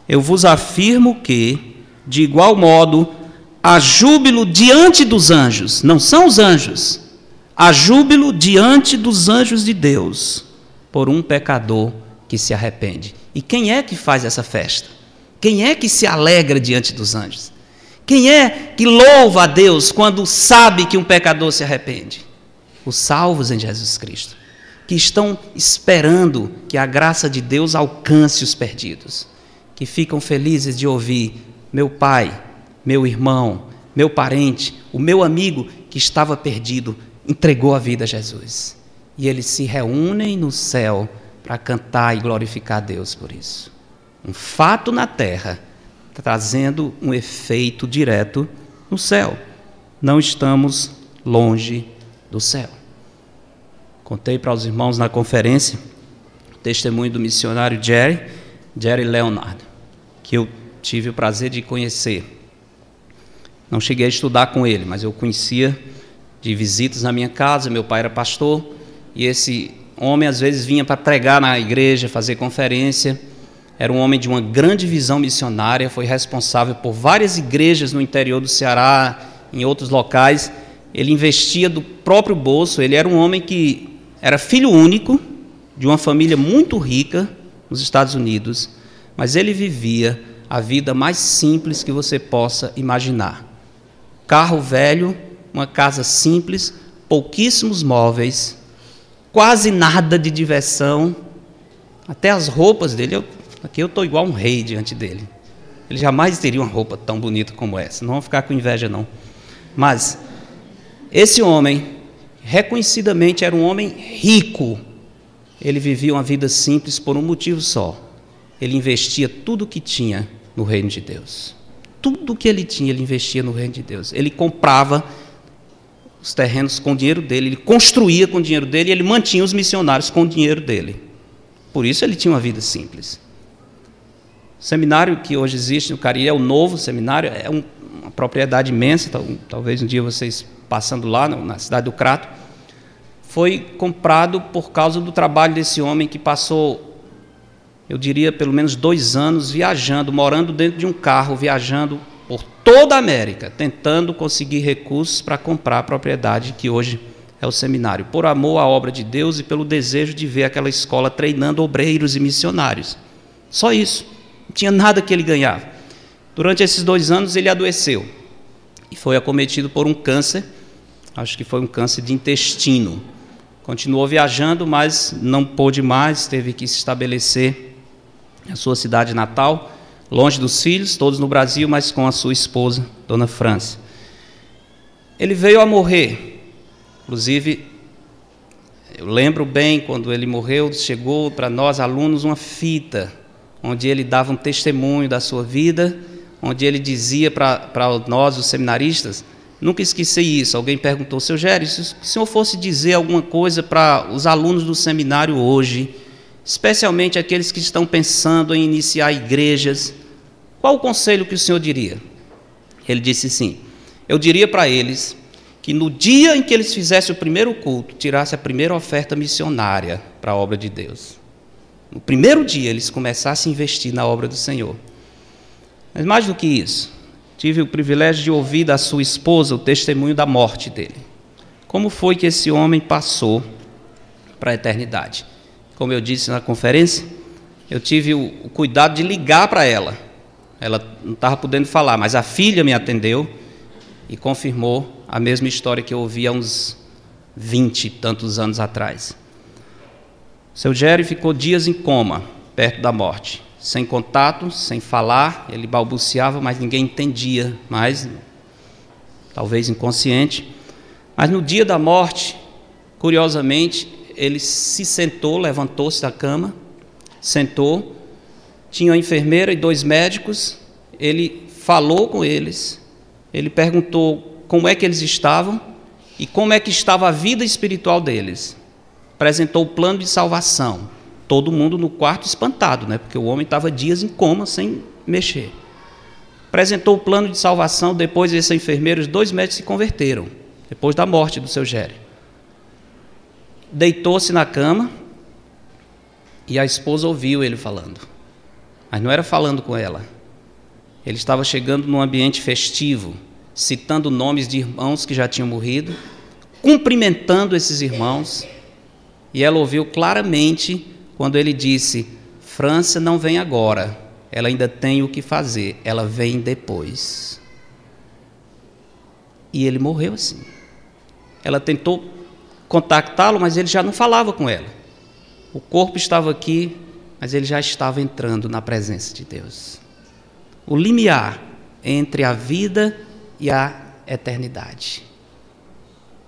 Eu vos afirmo que, de igual modo, há júbilo diante dos anjos, não são os anjos, há júbilo diante dos anjos de Deus por um pecador que se arrepende. E quem é que faz essa festa? Quem é que se alegra diante dos anjos? Quem é que louva a Deus quando sabe que um pecador se arrepende? Os salvos em Jesus Cristo, que estão esperando que a graça de Deus alcance os perdidos que ficam felizes de ouvir: meu pai, meu irmão, meu parente, o meu amigo que estava perdido, entregou a vida a Jesus. E eles se reúnem no céu para cantar e glorificar a Deus por isso. Um fato na terra trazendo um efeito direto no céu. Não estamos longe do céu. Contei para os irmãos na conferência o testemunho do missionário Jerry, Jerry Leonard que eu tive o prazer de conhecer. Não cheguei a estudar com ele, mas eu conhecia de visitas na minha casa. Meu pai era pastor e esse homem às vezes vinha para pregar na igreja, fazer conferência. Era um homem de uma grande visão missionária, foi responsável por várias igrejas no interior do Ceará, em outros locais. Ele investia do próprio bolso. Ele era um homem que era filho único de uma família muito rica nos Estados Unidos mas ele vivia a vida mais simples que você possa imaginar. Carro velho, uma casa simples, pouquíssimos móveis, quase nada de diversão, até as roupas dele. Eu, aqui eu estou igual um rei diante dele. Ele jamais teria uma roupa tão bonita como essa. Não vou ficar com inveja, não. Mas esse homem, reconhecidamente, era um homem rico. Ele vivia uma vida simples por um motivo só ele investia tudo o que tinha no reino de Deus. Tudo o que ele tinha, ele investia no reino de Deus. Ele comprava os terrenos com o dinheiro dele, ele construía com o dinheiro dele e ele mantinha os missionários com o dinheiro dele. Por isso ele tinha uma vida simples. O seminário que hoje existe no Cariri é o novo seminário, é um, uma propriedade imensa, talvez um dia vocês passando lá na cidade do Crato, foi comprado por causa do trabalho desse homem que passou eu diria, pelo menos dois anos viajando, morando dentro de um carro, viajando por toda a América, tentando conseguir recursos para comprar a propriedade que hoje é o seminário, por amor à obra de Deus e pelo desejo de ver aquela escola treinando obreiros e missionários. Só isso. Não tinha nada que ele ganhava. Durante esses dois anos ele adoeceu e foi acometido por um câncer, acho que foi um câncer de intestino. Continuou viajando, mas não pôde mais, teve que se estabelecer na sua cidade natal, longe dos filhos, todos no Brasil, mas com a sua esposa, Dona França. Ele veio a morrer, inclusive, eu lembro bem quando ele morreu, chegou para nós alunos uma fita, onde ele dava um testemunho da sua vida, onde ele dizia para nós, os seminaristas, Nunca esqueci isso. Alguém perguntou, seu Gério, se o senhor fosse dizer alguma coisa para os alunos do seminário hoje, especialmente aqueles que estão pensando em iniciar igrejas, qual o conselho que o senhor diria? Ele disse sim. Eu diria para eles que no dia em que eles fizessem o primeiro culto, tirasse a primeira oferta missionária para a obra de Deus. No primeiro dia eles começassem a investir na obra do Senhor. Mas mais do que isso, tive o privilégio de ouvir da sua esposa o testemunho da morte dele. Como foi que esse homem passou para a eternidade? Como eu disse na conferência, eu tive o, cuidado de ligar para ela. Ela não estava podendo falar, mas a filha me atendeu e confirmou a mesma história que eu ouvi há uns vinte e tantos anos atrás. Seu Jerry ficou dias em coma, perto da morte sem contato, sem falar, ele balbuciava, mas ninguém entendia, mas talvez inconsciente. Mas no dia da morte, curiosamente, ele se sentou, levantou-se da cama, sentou, tinha uma enfermeira e dois médicos, ele falou com eles, ele perguntou como é que eles estavam e como é que estava a vida espiritual deles. Apresentou o plano de salvação todo mundo no quarto espantado, né? porque o homem estava dias em coma sem mexer. Apresentou o plano de salvação, depois esse enfermeiro, os dois médicos se converteram, depois da morte do seu Géreo. Deitou-se na cama e a esposa ouviu ele falando. Mas não era falando com ela. Ele estava chegando num ambiente festivo, citando nomes de irmãos que já tinham morrido, cumprimentando esses irmãos, e ela ouviu claramente quando ele disse: França não vem agora, ela ainda tem o que fazer, ela vem depois. E ele morreu assim. Ela tentou contactá-lo, mas ele já não falava com ela. O corpo estava aqui, mas ele já estava entrando na presença de Deus. O limiar entre a vida e a eternidade.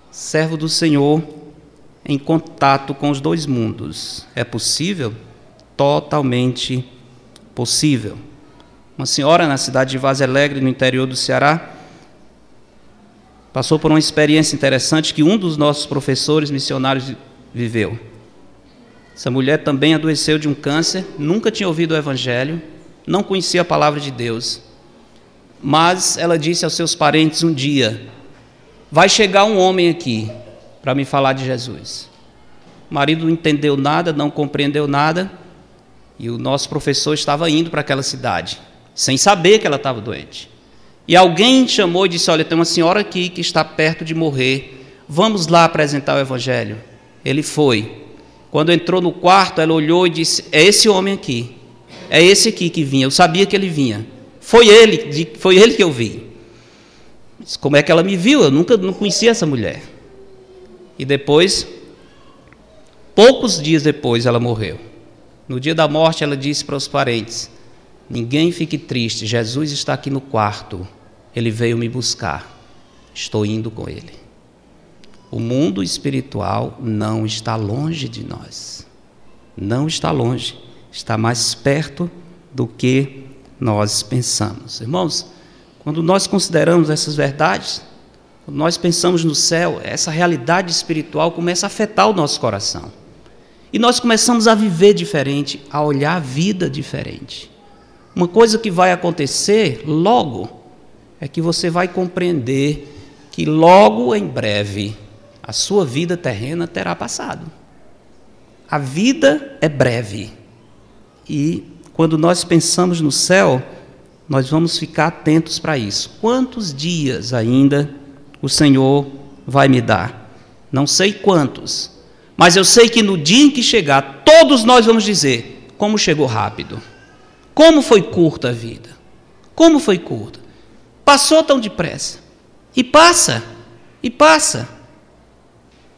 Servo do Senhor em contato com os dois mundos. É possível? Totalmente possível. Uma senhora na cidade de Vaz Alegre, no interior do Ceará, passou por uma experiência interessante que um dos nossos professores missionários viveu. Essa mulher também adoeceu de um câncer, nunca tinha ouvido o Evangelho, não conhecia a palavra de Deus. Mas ela disse aos seus parentes um dia: Vai chegar um homem aqui para me falar de Jesus. O marido não entendeu nada, não compreendeu nada, e o nosso professor estava indo para aquela cidade, sem saber que ela estava doente. E alguém chamou e disse: Olha, tem uma senhora aqui que está perto de morrer, vamos lá apresentar o Evangelho. Ele foi. Quando entrou no quarto, ela olhou e disse: É esse homem aqui, é esse aqui que vinha. Eu sabia que ele vinha. Foi ele, foi ele que eu vi. Como é que ela me viu? Eu nunca não conhecia essa mulher. E depois, poucos dias depois, ela morreu. No dia da morte, ela disse para os parentes: Ninguém fique triste, Jesus está aqui no quarto. Ele veio me buscar. Estou indo com ele. O mundo espiritual não está longe de nós. Não está longe. Está mais perto do que nós pensamos. Irmãos, quando nós consideramos essas verdades, quando nós pensamos no céu, essa realidade espiritual começa a afetar o nosso coração. E nós começamos a viver diferente, a olhar a vida diferente. Uma coisa que vai acontecer logo é que você vai compreender que logo em breve a sua vida terrena terá passado. A vida é breve. E quando nós pensamos no céu, nós vamos ficar atentos para isso. Quantos dias ainda o Senhor vai me dar. Não sei quantos, mas eu sei que no dia em que chegar, todos nós vamos dizer: como chegou rápido, Como foi curta a vida? Como foi curta? Passou tão depressa. E passa, e passa.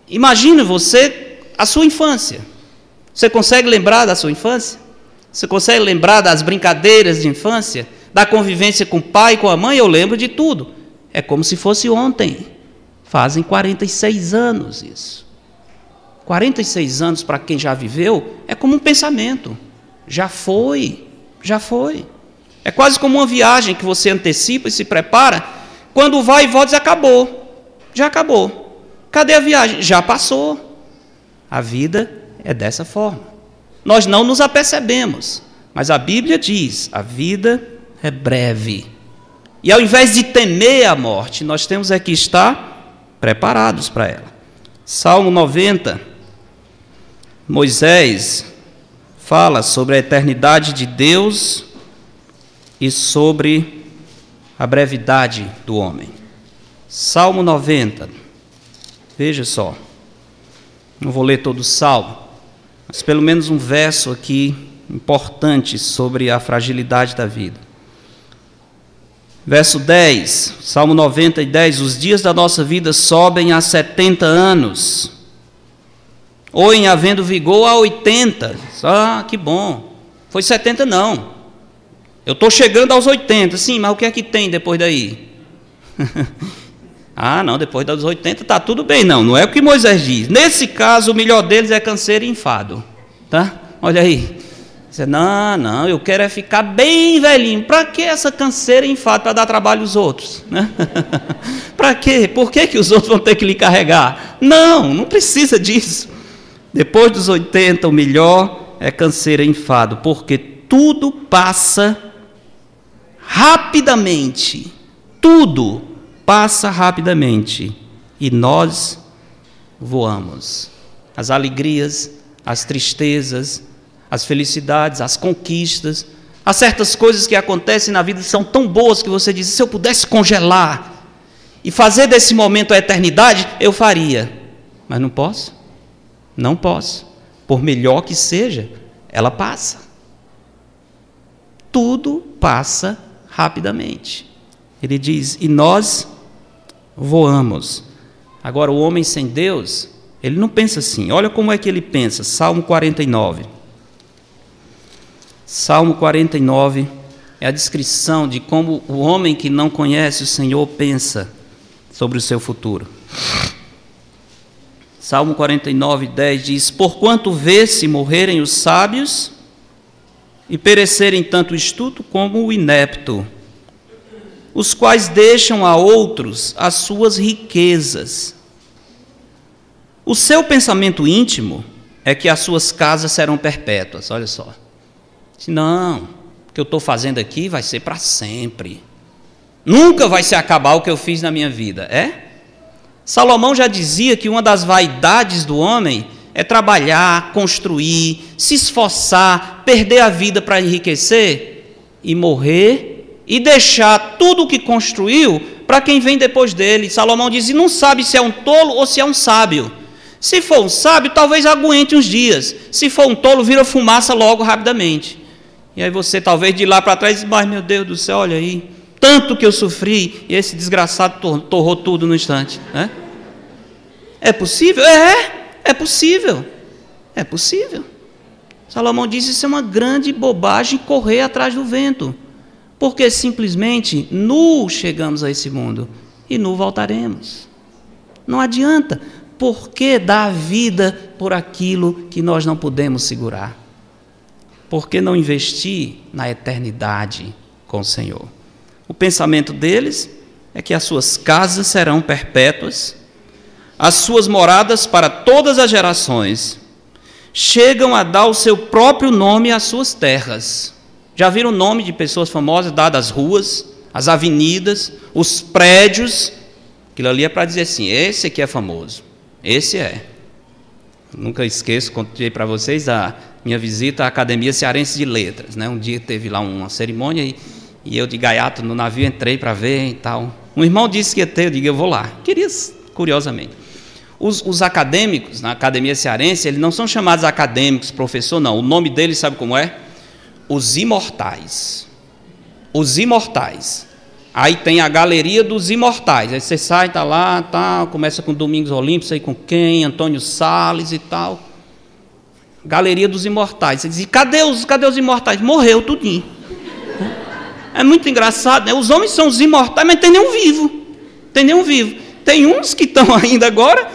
Imagine você, a sua infância. Você consegue lembrar da sua infância? Você consegue lembrar das brincadeiras de infância? Da convivência com o pai com a mãe? Eu lembro de tudo. É como se fosse ontem. Fazem 46 anos isso. 46 anos para quem já viveu é como um pensamento. Já foi, já foi. É quase como uma viagem que você antecipa e se prepara. Quando vai e volta, já acabou. Já acabou. Cadê a viagem? Já passou. A vida é dessa forma. Nós não nos apercebemos, mas a Bíblia diz: a vida é breve. E ao invés de temer a morte, nós temos é que estar preparados para ela. Salmo 90, Moisés fala sobre a eternidade de Deus e sobre a brevidade do homem. Salmo 90, veja só, não vou ler todo o salmo, mas pelo menos um verso aqui importante sobre a fragilidade da vida. Verso 10, Salmo 90 e 10: Os dias da nossa vida sobem a 70 anos, ou em havendo vigor a 80. Ah, que bom. Foi 70 não. Eu estou chegando aos 80, sim, mas o que é que tem depois daí? *laughs* ah, não, depois dos 80 está tudo bem, não, não é o que Moisés diz. Nesse caso, o melhor deles é câncer e enfado. Tá? Olha aí. Você, não, não, eu quero é ficar bem velhinho. Para que essa canseira e enfado para dar trabalho aos outros? Né? *laughs* para quê? Por que, que os outros vão ter que lhe carregar? Não, não precisa disso. Depois dos 80, o melhor é canseira e enfado, porque tudo passa rapidamente. Tudo passa rapidamente. E nós voamos. As alegrias, as tristezas, as felicidades, as conquistas. Há certas coisas que acontecem na vida que são tão boas que você diz: se eu pudesse congelar e fazer desse momento a eternidade, eu faria. Mas não posso. Não posso. Por melhor que seja, ela passa. Tudo passa rapidamente. Ele diz: e nós voamos. Agora, o homem sem Deus, ele não pensa assim. Olha como é que ele pensa. Salmo 49. Salmo 49 é a descrição de como o homem que não conhece o Senhor pensa sobre o seu futuro. Salmo 49, 10 diz: Porquanto vê-se morrerem os sábios e perecerem tanto o estudo como o inepto, os quais deixam a outros as suas riquezas. O seu pensamento íntimo é que as suas casas serão perpétuas, olha só. Não, o que eu estou fazendo aqui vai ser para sempre. Nunca vai se acabar o que eu fiz na minha vida. É? Salomão já dizia que uma das vaidades do homem é trabalhar, construir, se esforçar, perder a vida para enriquecer e morrer e deixar tudo o que construiu para quem vem depois dele. Salomão diz: e não sabe se é um tolo ou se é um sábio. Se for um sábio, talvez aguente uns dias. Se for um tolo, vira fumaça logo rapidamente. E aí você talvez de lá para trás diz, mas meu Deus do céu, olha aí, tanto que eu sofri, e esse desgraçado torrou tudo no instante. Né? É possível? É, é possível. É possível. Salomão diz isso é uma grande bobagem correr atrás do vento. Porque simplesmente nu chegamos a esse mundo e nu voltaremos. Não adianta. Por que dar vida por aquilo que nós não podemos segurar? por que não investir na eternidade com o Senhor? O pensamento deles é que as suas casas serão perpétuas, as suas moradas para todas as gerações. Chegam a dar o seu próprio nome às suas terras. Já viram o nome de pessoas famosas dadas às ruas, às avenidas, os prédios? Aquilo ali é para dizer assim: esse aqui é famoso, esse é. Nunca esqueço, contei para vocês a minha visita à Academia Cearense de Letras. Né? Um dia teve lá uma cerimônia e, e eu de gaiato no navio entrei para ver e tal. Um irmão disse que ia ter, eu digo, eu vou lá. Queria, curiosamente. Os, os, acadêmicos na Academia Cearense, eles não são chamados acadêmicos, professor, não. O nome deles, sabe como é? os imortais. Os imortais. Aí tem a galeria dos imortais. Aí você sai, tá lá, tá, começa com Domingos Olímpicos, aí com quem? Antônio Salles e tal. Galeria dos imortais. Você diz, cadê os, cadê os imortais? Morreu tudinho. É muito engraçado, né? Os homens são os imortais, mas tem nenhum vivo. Tem nenhum vivo. Tem uns que estão *laughs* ainda agora,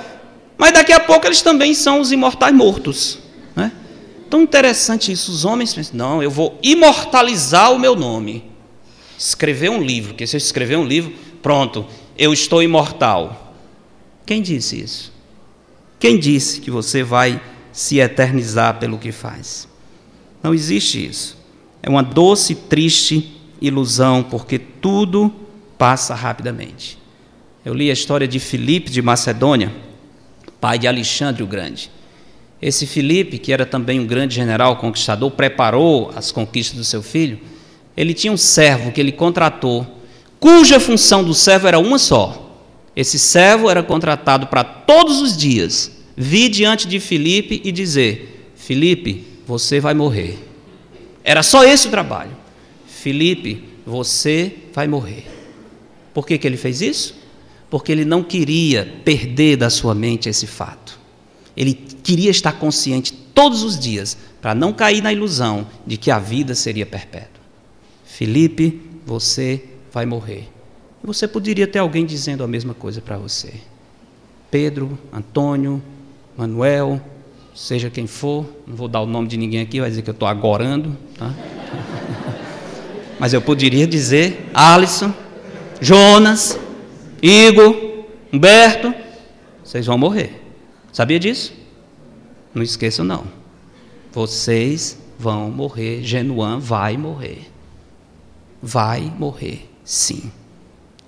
mas daqui a pouco eles também são os imortais mortos. Né? Tão interessante isso. Os homens pensam, não, eu vou imortalizar o meu nome. Escrever um livro, porque se eu escrever um livro, pronto, eu estou imortal. Quem disse isso? Quem disse que você vai se eternizar pelo que faz? Não existe isso. É uma doce triste ilusão, porque tudo passa rapidamente. Eu li a história de Filipe de Macedônia, pai de Alexandre o Grande. Esse Filipe, que era também um grande general conquistador, preparou as conquistas do seu filho. Ele tinha um servo que ele contratou, cuja função do servo era uma só. Esse servo era contratado para todos os dias vir diante de Filipe e dizer: Filipe, você vai morrer. Era só esse o trabalho. Filipe, você vai morrer. Por que, que ele fez isso? Porque ele não queria perder da sua mente esse fato. Ele queria estar consciente todos os dias para não cair na ilusão de que a vida seria perpétua. Felipe, você vai morrer. E você poderia ter alguém dizendo a mesma coisa para você. Pedro, Antônio, Manuel, seja quem for, não vou dar o nome de ninguém aqui, vai dizer que eu estou agorando, tá? Mas eu poderia dizer Alisson, Jonas, Igor, Humberto, vocês vão morrer. Sabia disso? Não esqueçam não. Vocês vão morrer, Genuan vai morrer. Vai morrer, sim.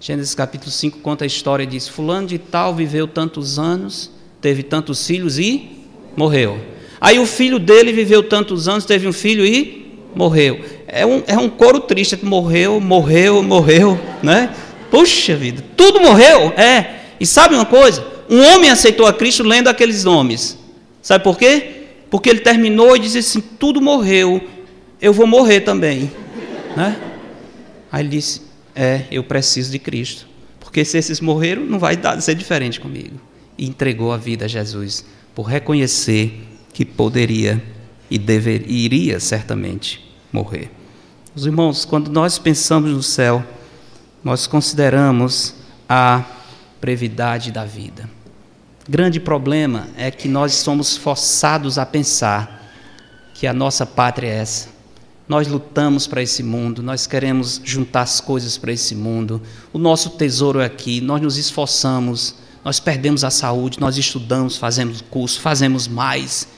Gênesis capítulo 5 conta a história diz: fulano de tal viveu tantos anos, teve tantos filhos e morreu. Aí o filho dele viveu tantos anos, teve um filho e morreu. É um, é um coro triste, morreu, morreu, morreu, né? Puxa vida, tudo morreu, é. E sabe uma coisa? Um homem aceitou a Cristo lendo aqueles nomes. Sabe por quê? Porque ele terminou e disse assim: tudo morreu, eu vou morrer também. Né? Aí ele disse: é, eu preciso de Cristo. Porque se esses morreram, não vai dar, ser diferente comigo. E entregou a vida a Jesus por reconhecer que poderia e deveria, iria certamente morrer. Os irmãos, quando nós pensamos no céu, nós consideramos a brevidade da vida. Grande problema é que nós somos forçados a pensar que a nossa pátria é essa. Nós lutamos para esse mundo, nós queremos juntar as coisas para esse mundo. O nosso tesouro é aqui, nós nos esforçamos, nós perdemos a saúde, nós estudamos, fazemos curso, fazemos mais,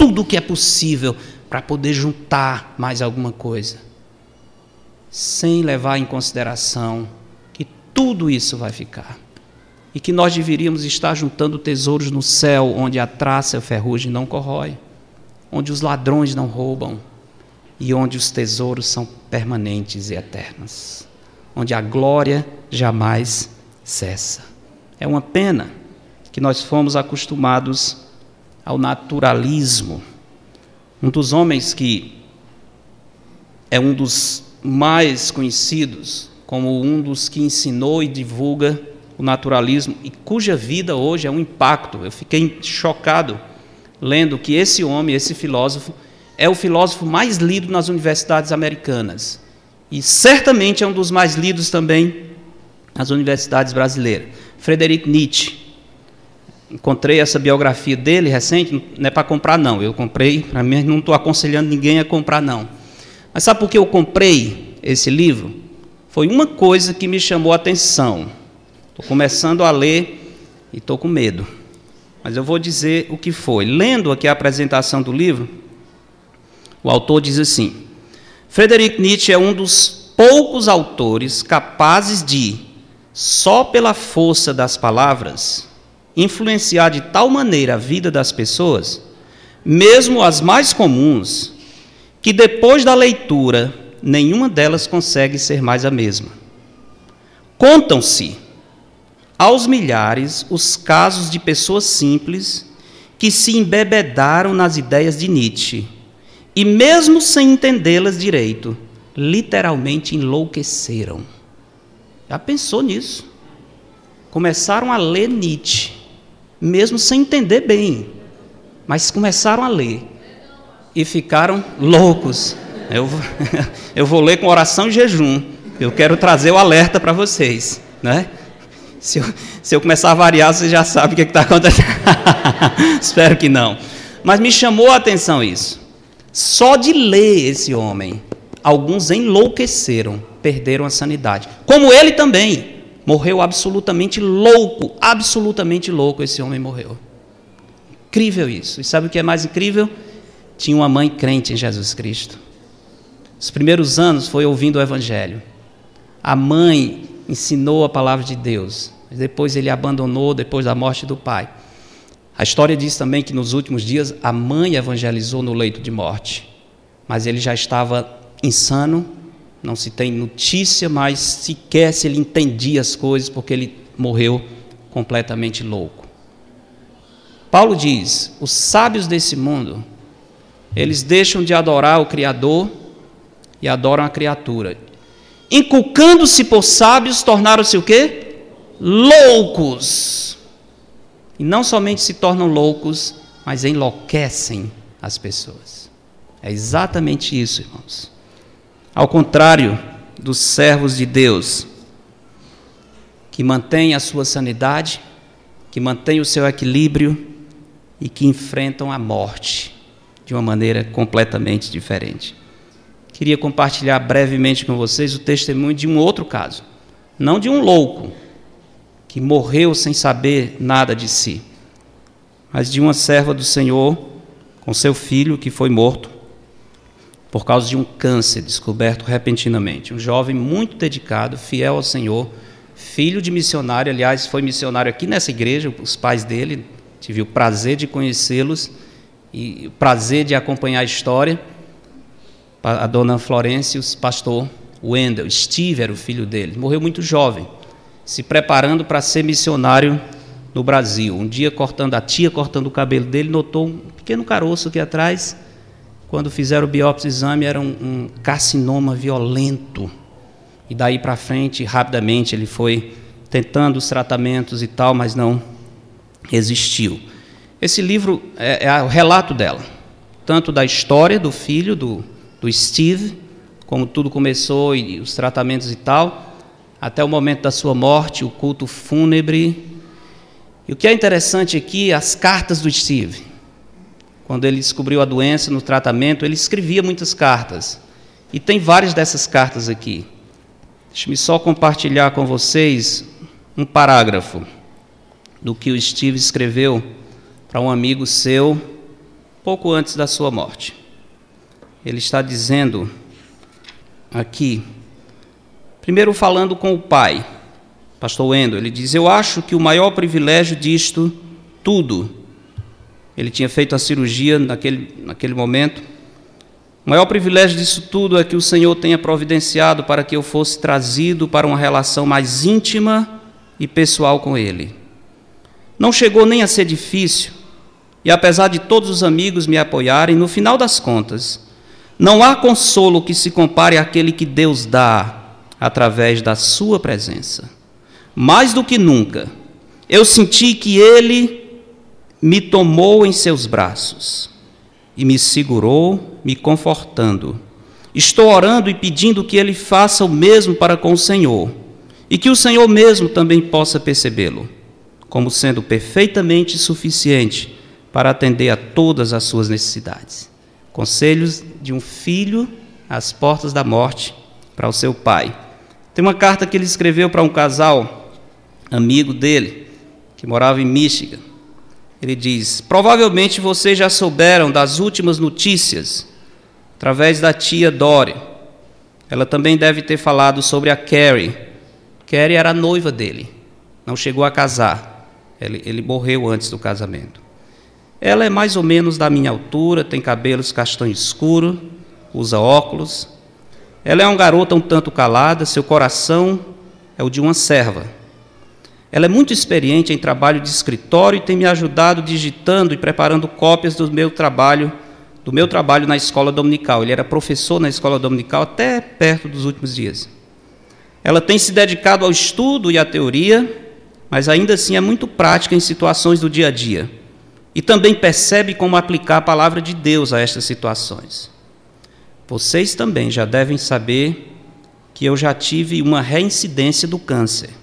tudo o que é possível para poder juntar mais alguma coisa, sem levar em consideração que tudo isso vai ficar e que nós deveríamos estar juntando tesouros no céu, onde a traça e a ferrugem não corrói, onde os ladrões não roubam e onde os tesouros são permanentes e eternos, onde a glória jamais cessa. É uma pena que nós fomos acostumados ao naturalismo. Um dos homens que é um dos mais conhecidos como um dos que ensinou e divulga o naturalismo e cuja vida hoje é um impacto. Eu fiquei chocado lendo que esse homem, esse filósofo, é o filósofo mais lido nas universidades americanas. E certamente é um dos mais lidos também nas universidades brasileiras. Frederic Nietzsche. Encontrei essa biografia dele recente, não é para comprar não, eu comprei, para mim não estou aconselhando ninguém a comprar não. Mas sabe por que eu comprei esse livro? Foi uma coisa que me chamou a atenção. Estou começando a ler e estou com medo. Mas eu vou dizer o que foi. Lendo aqui a apresentação do livro, o autor diz assim: Friedrich Nietzsche é um dos poucos autores capazes de, só pela força das palavras, influenciar de tal maneira a vida das pessoas, mesmo as mais comuns, que depois da leitura, nenhuma delas consegue ser mais a mesma. Contam-se aos milhares os casos de pessoas simples que se embebedaram nas ideias de Nietzsche e mesmo sem entendê-las direito, literalmente enlouqueceram. Já pensou nisso? Começaram a ler Nietzsche, mesmo sem entender bem, mas começaram a ler e ficaram loucos. Eu, *laughs* eu vou ler com oração e jejum. Eu quero trazer o alerta para vocês, né? Se eu, se eu, começar a variar, você já sabe o que é está acontecendo. *laughs* Espero que não. Mas me chamou a atenção isso. Só de ler esse homem, alguns enlouqueceram, perderam a sanidade. Como ele também. Morreu absolutamente louco, absolutamente louco esse homem morreu. Incrível isso. E sabe o que é mais incrível? Tinha uma mãe crente em Jesus Cristo. Os primeiros anos foi ouvindo o Evangelho. A mãe ensinou a palavra de Deus. Depois ele abandonou depois da morte do pai. A história diz também que nos últimos dias a mãe evangelizou no leito de morte. Mas ele já estava insano, não se tem notícia, mas sequer se ele entendia as coisas, porque ele morreu completamente louco. Paulo diz: os sábios desse mundo, eles deixam de adorar o Criador e adoram a criatura. Inculcando-se por sábios, tornaram-se o quê? Loucos. E não somente se tornam loucos, mas enlouquecem as pessoas. É exatamente isso, irmãos. Ao contrário dos servos de Deus, que mantêm a sua sanidade, que mantêm o seu equilíbrio e que enfrentam a morte de uma maneira completamente diferente. Queria compartilhar brevemente com vocês o testemunho de um outro caso, não de um louco que morreu sem saber nada de si, mas de uma serva do Senhor com seu filho que foi morto por causa de um câncer descoberto repentinamente. Um jovem muito dedicado, fiel ao Senhor, filho de missionário, aliás, foi missionário aqui nessa igreja, os pais dele, tive o prazer de conhecê-los e o prazer de acompanhar a história. A dona Florência, o pastor Wendel, Steve era o filho dele, morreu muito jovem, se preparando para ser missionário no Brasil. Um dia, cortando a tia, cortando o cabelo dele, notou um pequeno caroço aqui atrás quando fizeram o biópsia exame, era um, um carcinoma violento. E daí para frente, rapidamente, ele foi tentando os tratamentos e tal, mas não resistiu. Esse livro é, é o relato dela, tanto da história do filho, do, do Steve, como tudo começou e os tratamentos e tal, até o momento da sua morte, o culto fúnebre. E o que é interessante aqui, as cartas do Steve quando ele descobriu a doença no tratamento, ele escrevia muitas cartas. E tem várias dessas cartas aqui. Deixe-me só compartilhar com vocês um parágrafo do que o Steve escreveu para um amigo seu pouco antes da sua morte. Ele está dizendo aqui, primeiro falando com o pai, pastor Wendel, ele diz: Eu acho que o maior privilégio disto tudo ele tinha feito a cirurgia naquele, naquele momento. O maior privilégio disso tudo é que o Senhor tenha providenciado para que eu fosse trazido para uma relação mais íntima e pessoal com Ele. Não chegou nem a ser difícil, e apesar de todos os amigos me apoiarem, no final das contas, não há consolo que se compare àquele que Deus dá através da Sua presença. Mais do que nunca, eu senti que Ele me tomou em seus braços e me segurou, me confortando. Estou orando e pedindo que ele faça o mesmo para com o Senhor e que o Senhor mesmo também possa percebê-lo como sendo perfeitamente suficiente para atender a todas as suas necessidades. Conselhos de um filho às portas da morte para o seu pai. Tem uma carta que ele escreveu para um casal amigo dele que morava em Michigan. Ele diz: Provavelmente vocês já souberam das últimas notícias através da tia Dória. Ela também deve ter falado sobre a Carrie. Carrie era a noiva dele, não chegou a casar. Ele, ele morreu antes do casamento. Ela é mais ou menos da minha altura, tem cabelos castanho escuro, usa óculos. Ela é uma garota um tanto calada, seu coração é o de uma serva ela é muito experiente em trabalho de escritório e tem me ajudado digitando e preparando cópias do meu trabalho do meu trabalho na escola dominical. Ele era professor na escola dominical até perto dos últimos dias. Ela tem se dedicado ao estudo e à teoria, mas ainda assim é muito prática em situações do dia a dia. E também percebe como aplicar a palavra de Deus a estas situações. Vocês também já devem saber que eu já tive uma reincidência do câncer.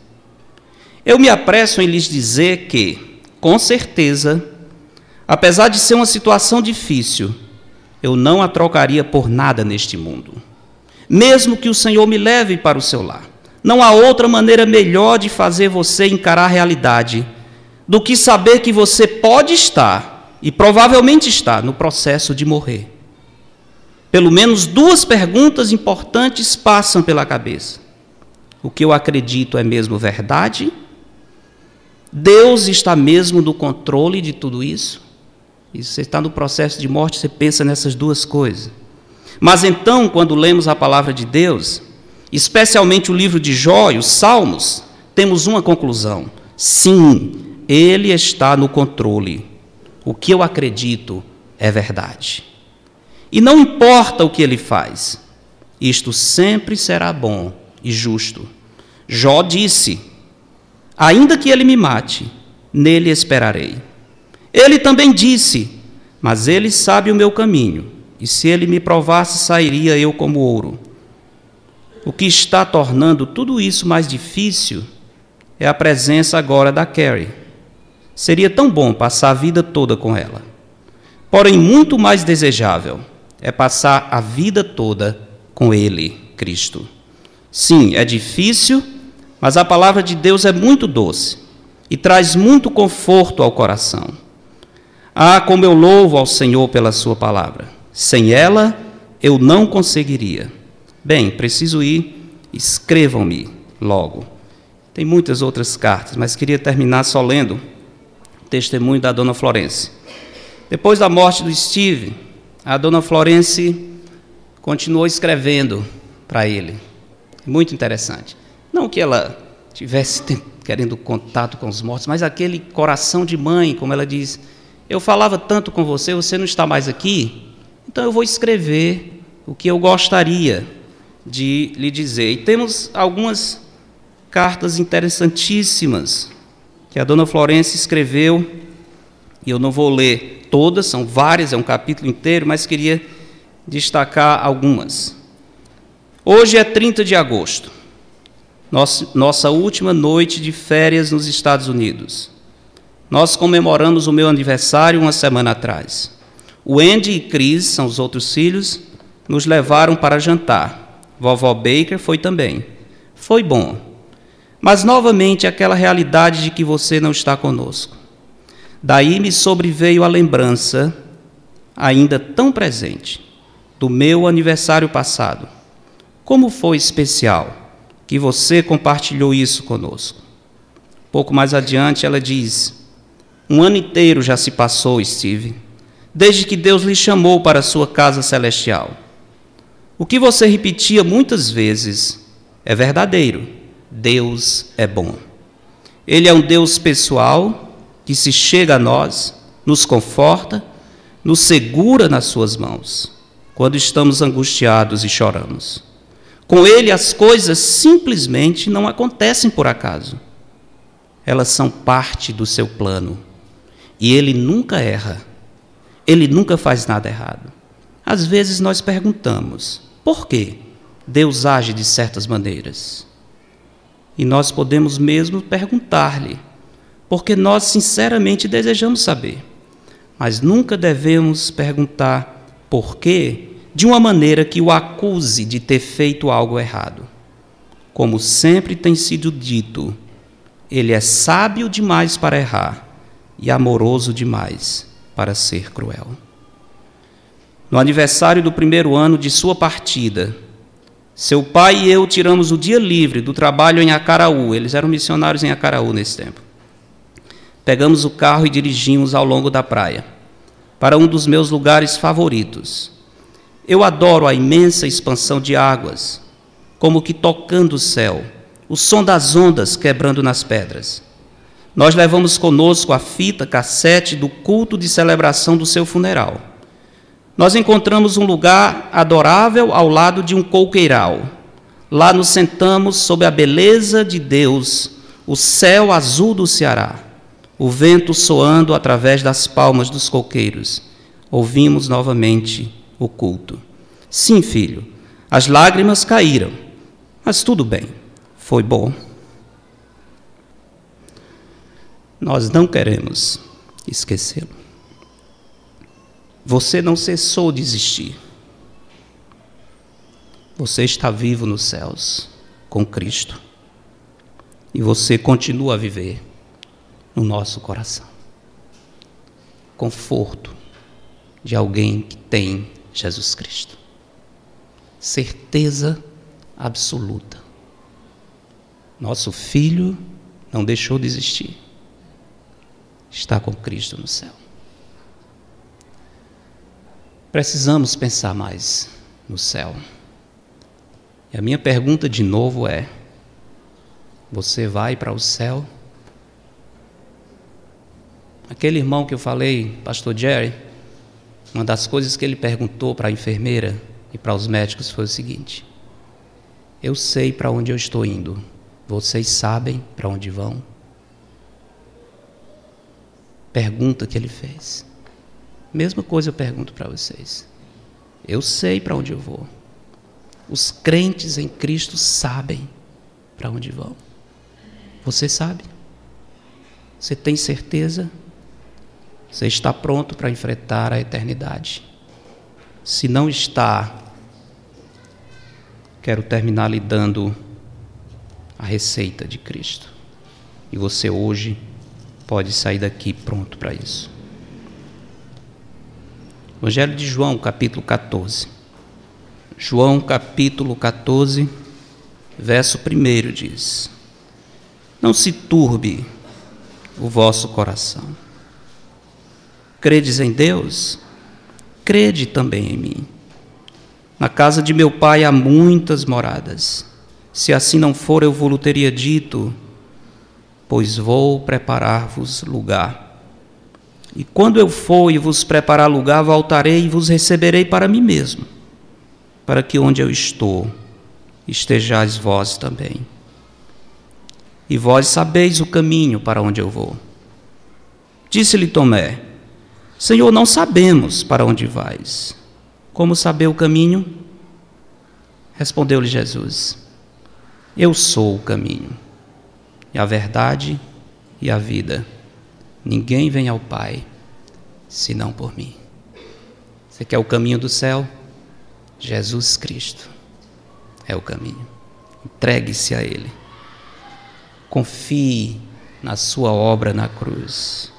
Eu me apresso em lhes dizer que, com certeza, apesar de ser uma situação difícil, eu não a trocaria por nada neste mundo. Mesmo que o Senhor me leve para o seu lar. Não há outra maneira melhor de fazer você encarar a realidade do que saber que você pode estar, e provavelmente está, no processo de morrer. Pelo menos duas perguntas importantes passam pela cabeça. O que eu acredito é mesmo verdade? Deus está mesmo no controle de tudo isso? E você está no processo de morte, você pensa nessas duas coisas. Mas então, quando lemos a palavra de Deus, especialmente o livro de Jó e os Salmos, temos uma conclusão: sim, Ele está no controle. O que eu acredito é verdade. E não importa o que ele faz, isto sempre será bom e justo. Jó disse: Ainda que ele me mate, nele esperarei. Ele também disse: Mas ele sabe o meu caminho, e se ele me provasse, sairia eu como ouro. O que está tornando tudo isso mais difícil é a presença agora da Carrie. Seria tão bom passar a vida toda com ela. Porém, muito mais desejável é passar a vida toda com Ele, Cristo. Sim, é difícil, mas a palavra de Deus é muito doce e traz muito conforto ao coração. Ah, como eu louvo ao Senhor pela Sua palavra. Sem ela, eu não conseguiria. Bem, preciso ir, escrevam-me logo. Tem muitas outras cartas, mas queria terminar só lendo o testemunho da dona Florence. Depois da morte do Steve, a dona Florence continuou escrevendo para ele. Muito interessante. Não que ela tivesse querendo contato com os mortos, mas aquele coração de mãe, como ela diz: Eu falava tanto com você, você não está mais aqui, então eu vou escrever o que eu gostaria de lhe dizer. E temos algumas cartas interessantíssimas que a dona Florência escreveu, e eu não vou ler todas, são várias, é um capítulo inteiro, mas queria destacar algumas. Hoje é 30 de agosto, nossa última noite de férias nos Estados Unidos. Nós comemoramos o meu aniversário uma semana atrás. O Andy e Chris, são os outros filhos, nos levaram para jantar. Vovó Baker foi também. Foi bom. Mas novamente aquela realidade de que você não está conosco. Daí me sobreveio a lembrança, ainda tão presente, do meu aniversário passado. Como foi especial que você compartilhou isso conosco. Pouco mais adiante ela diz: Um ano inteiro já se passou, Steve, desde que Deus lhe chamou para a sua casa celestial. O que você repetia muitas vezes é verdadeiro. Deus é bom. Ele é um Deus pessoal que se chega a nós, nos conforta, nos segura nas suas mãos quando estamos angustiados e choramos. Com Ele as coisas simplesmente não acontecem por acaso. Elas são parte do seu plano. E Ele nunca erra. Ele nunca faz nada errado. Às vezes nós perguntamos: por que Deus age de certas maneiras? E nós podemos mesmo perguntar-lhe, porque nós sinceramente desejamos saber. Mas nunca devemos perguntar por quê de uma maneira que o acuse de ter feito algo errado. Como sempre tem sido dito, ele é sábio demais para errar e amoroso demais para ser cruel. No aniversário do primeiro ano de sua partida, seu pai e eu tiramos o dia livre do trabalho em Acaraú. Eles eram missionários em Acaraú nesse tempo. Pegamos o carro e dirigimos ao longo da praia, para um dos meus lugares favoritos. Eu adoro a imensa expansão de águas, como que tocando o céu, o som das ondas quebrando nas pedras. Nós levamos conosco a fita cassete do culto de celebração do seu funeral nós encontramos um lugar adorável ao lado de um coqueiral. Lá nos sentamos sob a beleza de Deus, o céu azul do Ceará, o vento soando através das palmas dos coqueiros. Ouvimos novamente o culto. Sim, filho, as lágrimas caíram, mas tudo bem, foi bom. Nós não queremos esquecê-lo. Você não cessou de existir. Você está vivo nos céus com Cristo. E você continua a viver no nosso coração. Conforto de alguém que tem Jesus Cristo. Certeza absoluta. Nosso filho não deixou de existir. Está com Cristo no céu. Precisamos pensar mais no céu. E a minha pergunta de novo é: você vai para o céu? Aquele irmão que eu falei, pastor Jerry, uma das coisas que ele perguntou para a enfermeira e para os médicos foi o seguinte: Eu sei para onde eu estou indo, vocês sabem para onde vão? Pergunta que ele fez. Mesma coisa eu pergunto para vocês. Eu sei para onde eu vou. Os crentes em Cristo sabem para onde vão. Você sabe? Você tem certeza? Você está pronto para enfrentar a eternidade? Se não está, quero terminar lhe dando a receita de Cristo. E você hoje pode sair daqui pronto para isso. Evangelho de João, capítulo 14. João, capítulo 14, verso 1 diz: Não se turbe o vosso coração. Credes em Deus? Crede também em mim. Na casa de meu pai há muitas moradas. Se assim não for, eu vou-lhe teria dito, pois vou preparar-vos lugar. E quando eu for e vos preparar lugar, voltarei e vos receberei para mim mesmo, para que onde eu estou estejais vós também. E vós sabeis o caminho para onde eu vou. Disse-lhe Tomé: Senhor, não sabemos para onde vais. Como saber o caminho? Respondeu-lhe Jesus: Eu sou o caminho, e a verdade e a vida. Ninguém vem ao Pai senão por mim. Você quer o caminho do céu? Jesus Cristo é o caminho. Entregue-se a Ele. Confie na Sua obra na cruz,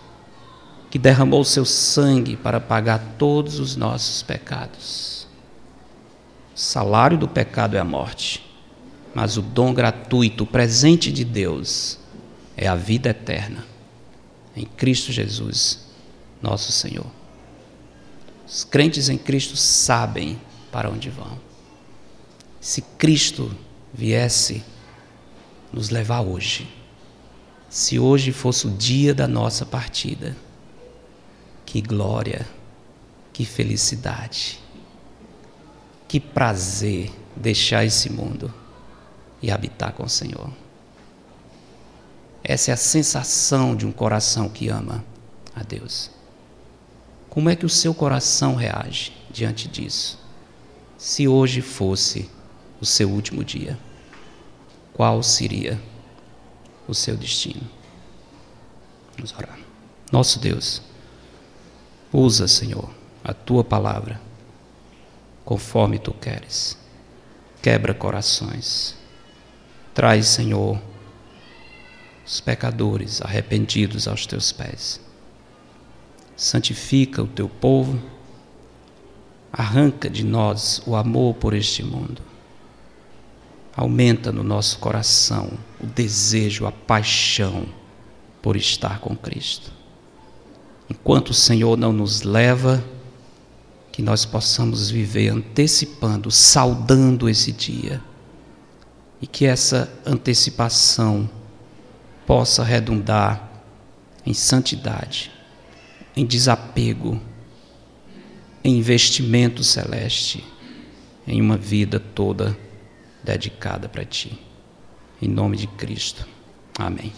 que derramou seu sangue para pagar todos os nossos pecados. O salário do pecado é a morte, mas o dom gratuito, o presente de Deus, é a vida eterna em Cristo Jesus, nosso Senhor. Os crentes em Cristo sabem para onde vão. Se Cristo viesse nos levar hoje, se hoje fosse o dia da nossa partida, que glória, que felicidade, que prazer deixar esse mundo e habitar com o Senhor. Essa é a sensação de um coração que ama a Deus. Como é que o seu coração reage diante disso? Se hoje fosse o seu último dia, qual seria o seu destino? Vamos orar. Nosso Deus, usa, Senhor, a tua palavra conforme tu queres. Quebra corações. Traz, Senhor, os pecadores arrependidos aos teus pés. Santifica o teu povo, arranca de nós o amor por este mundo. Aumenta no nosso coração o desejo, a paixão por estar com Cristo. Enquanto o Senhor não nos leva, que nós possamos viver antecipando, saudando esse dia. E que essa antecipação possa redundar em santidade, em desapego, em investimento celeste, em uma vida toda dedicada para Ti. Em nome de Cristo. Amém.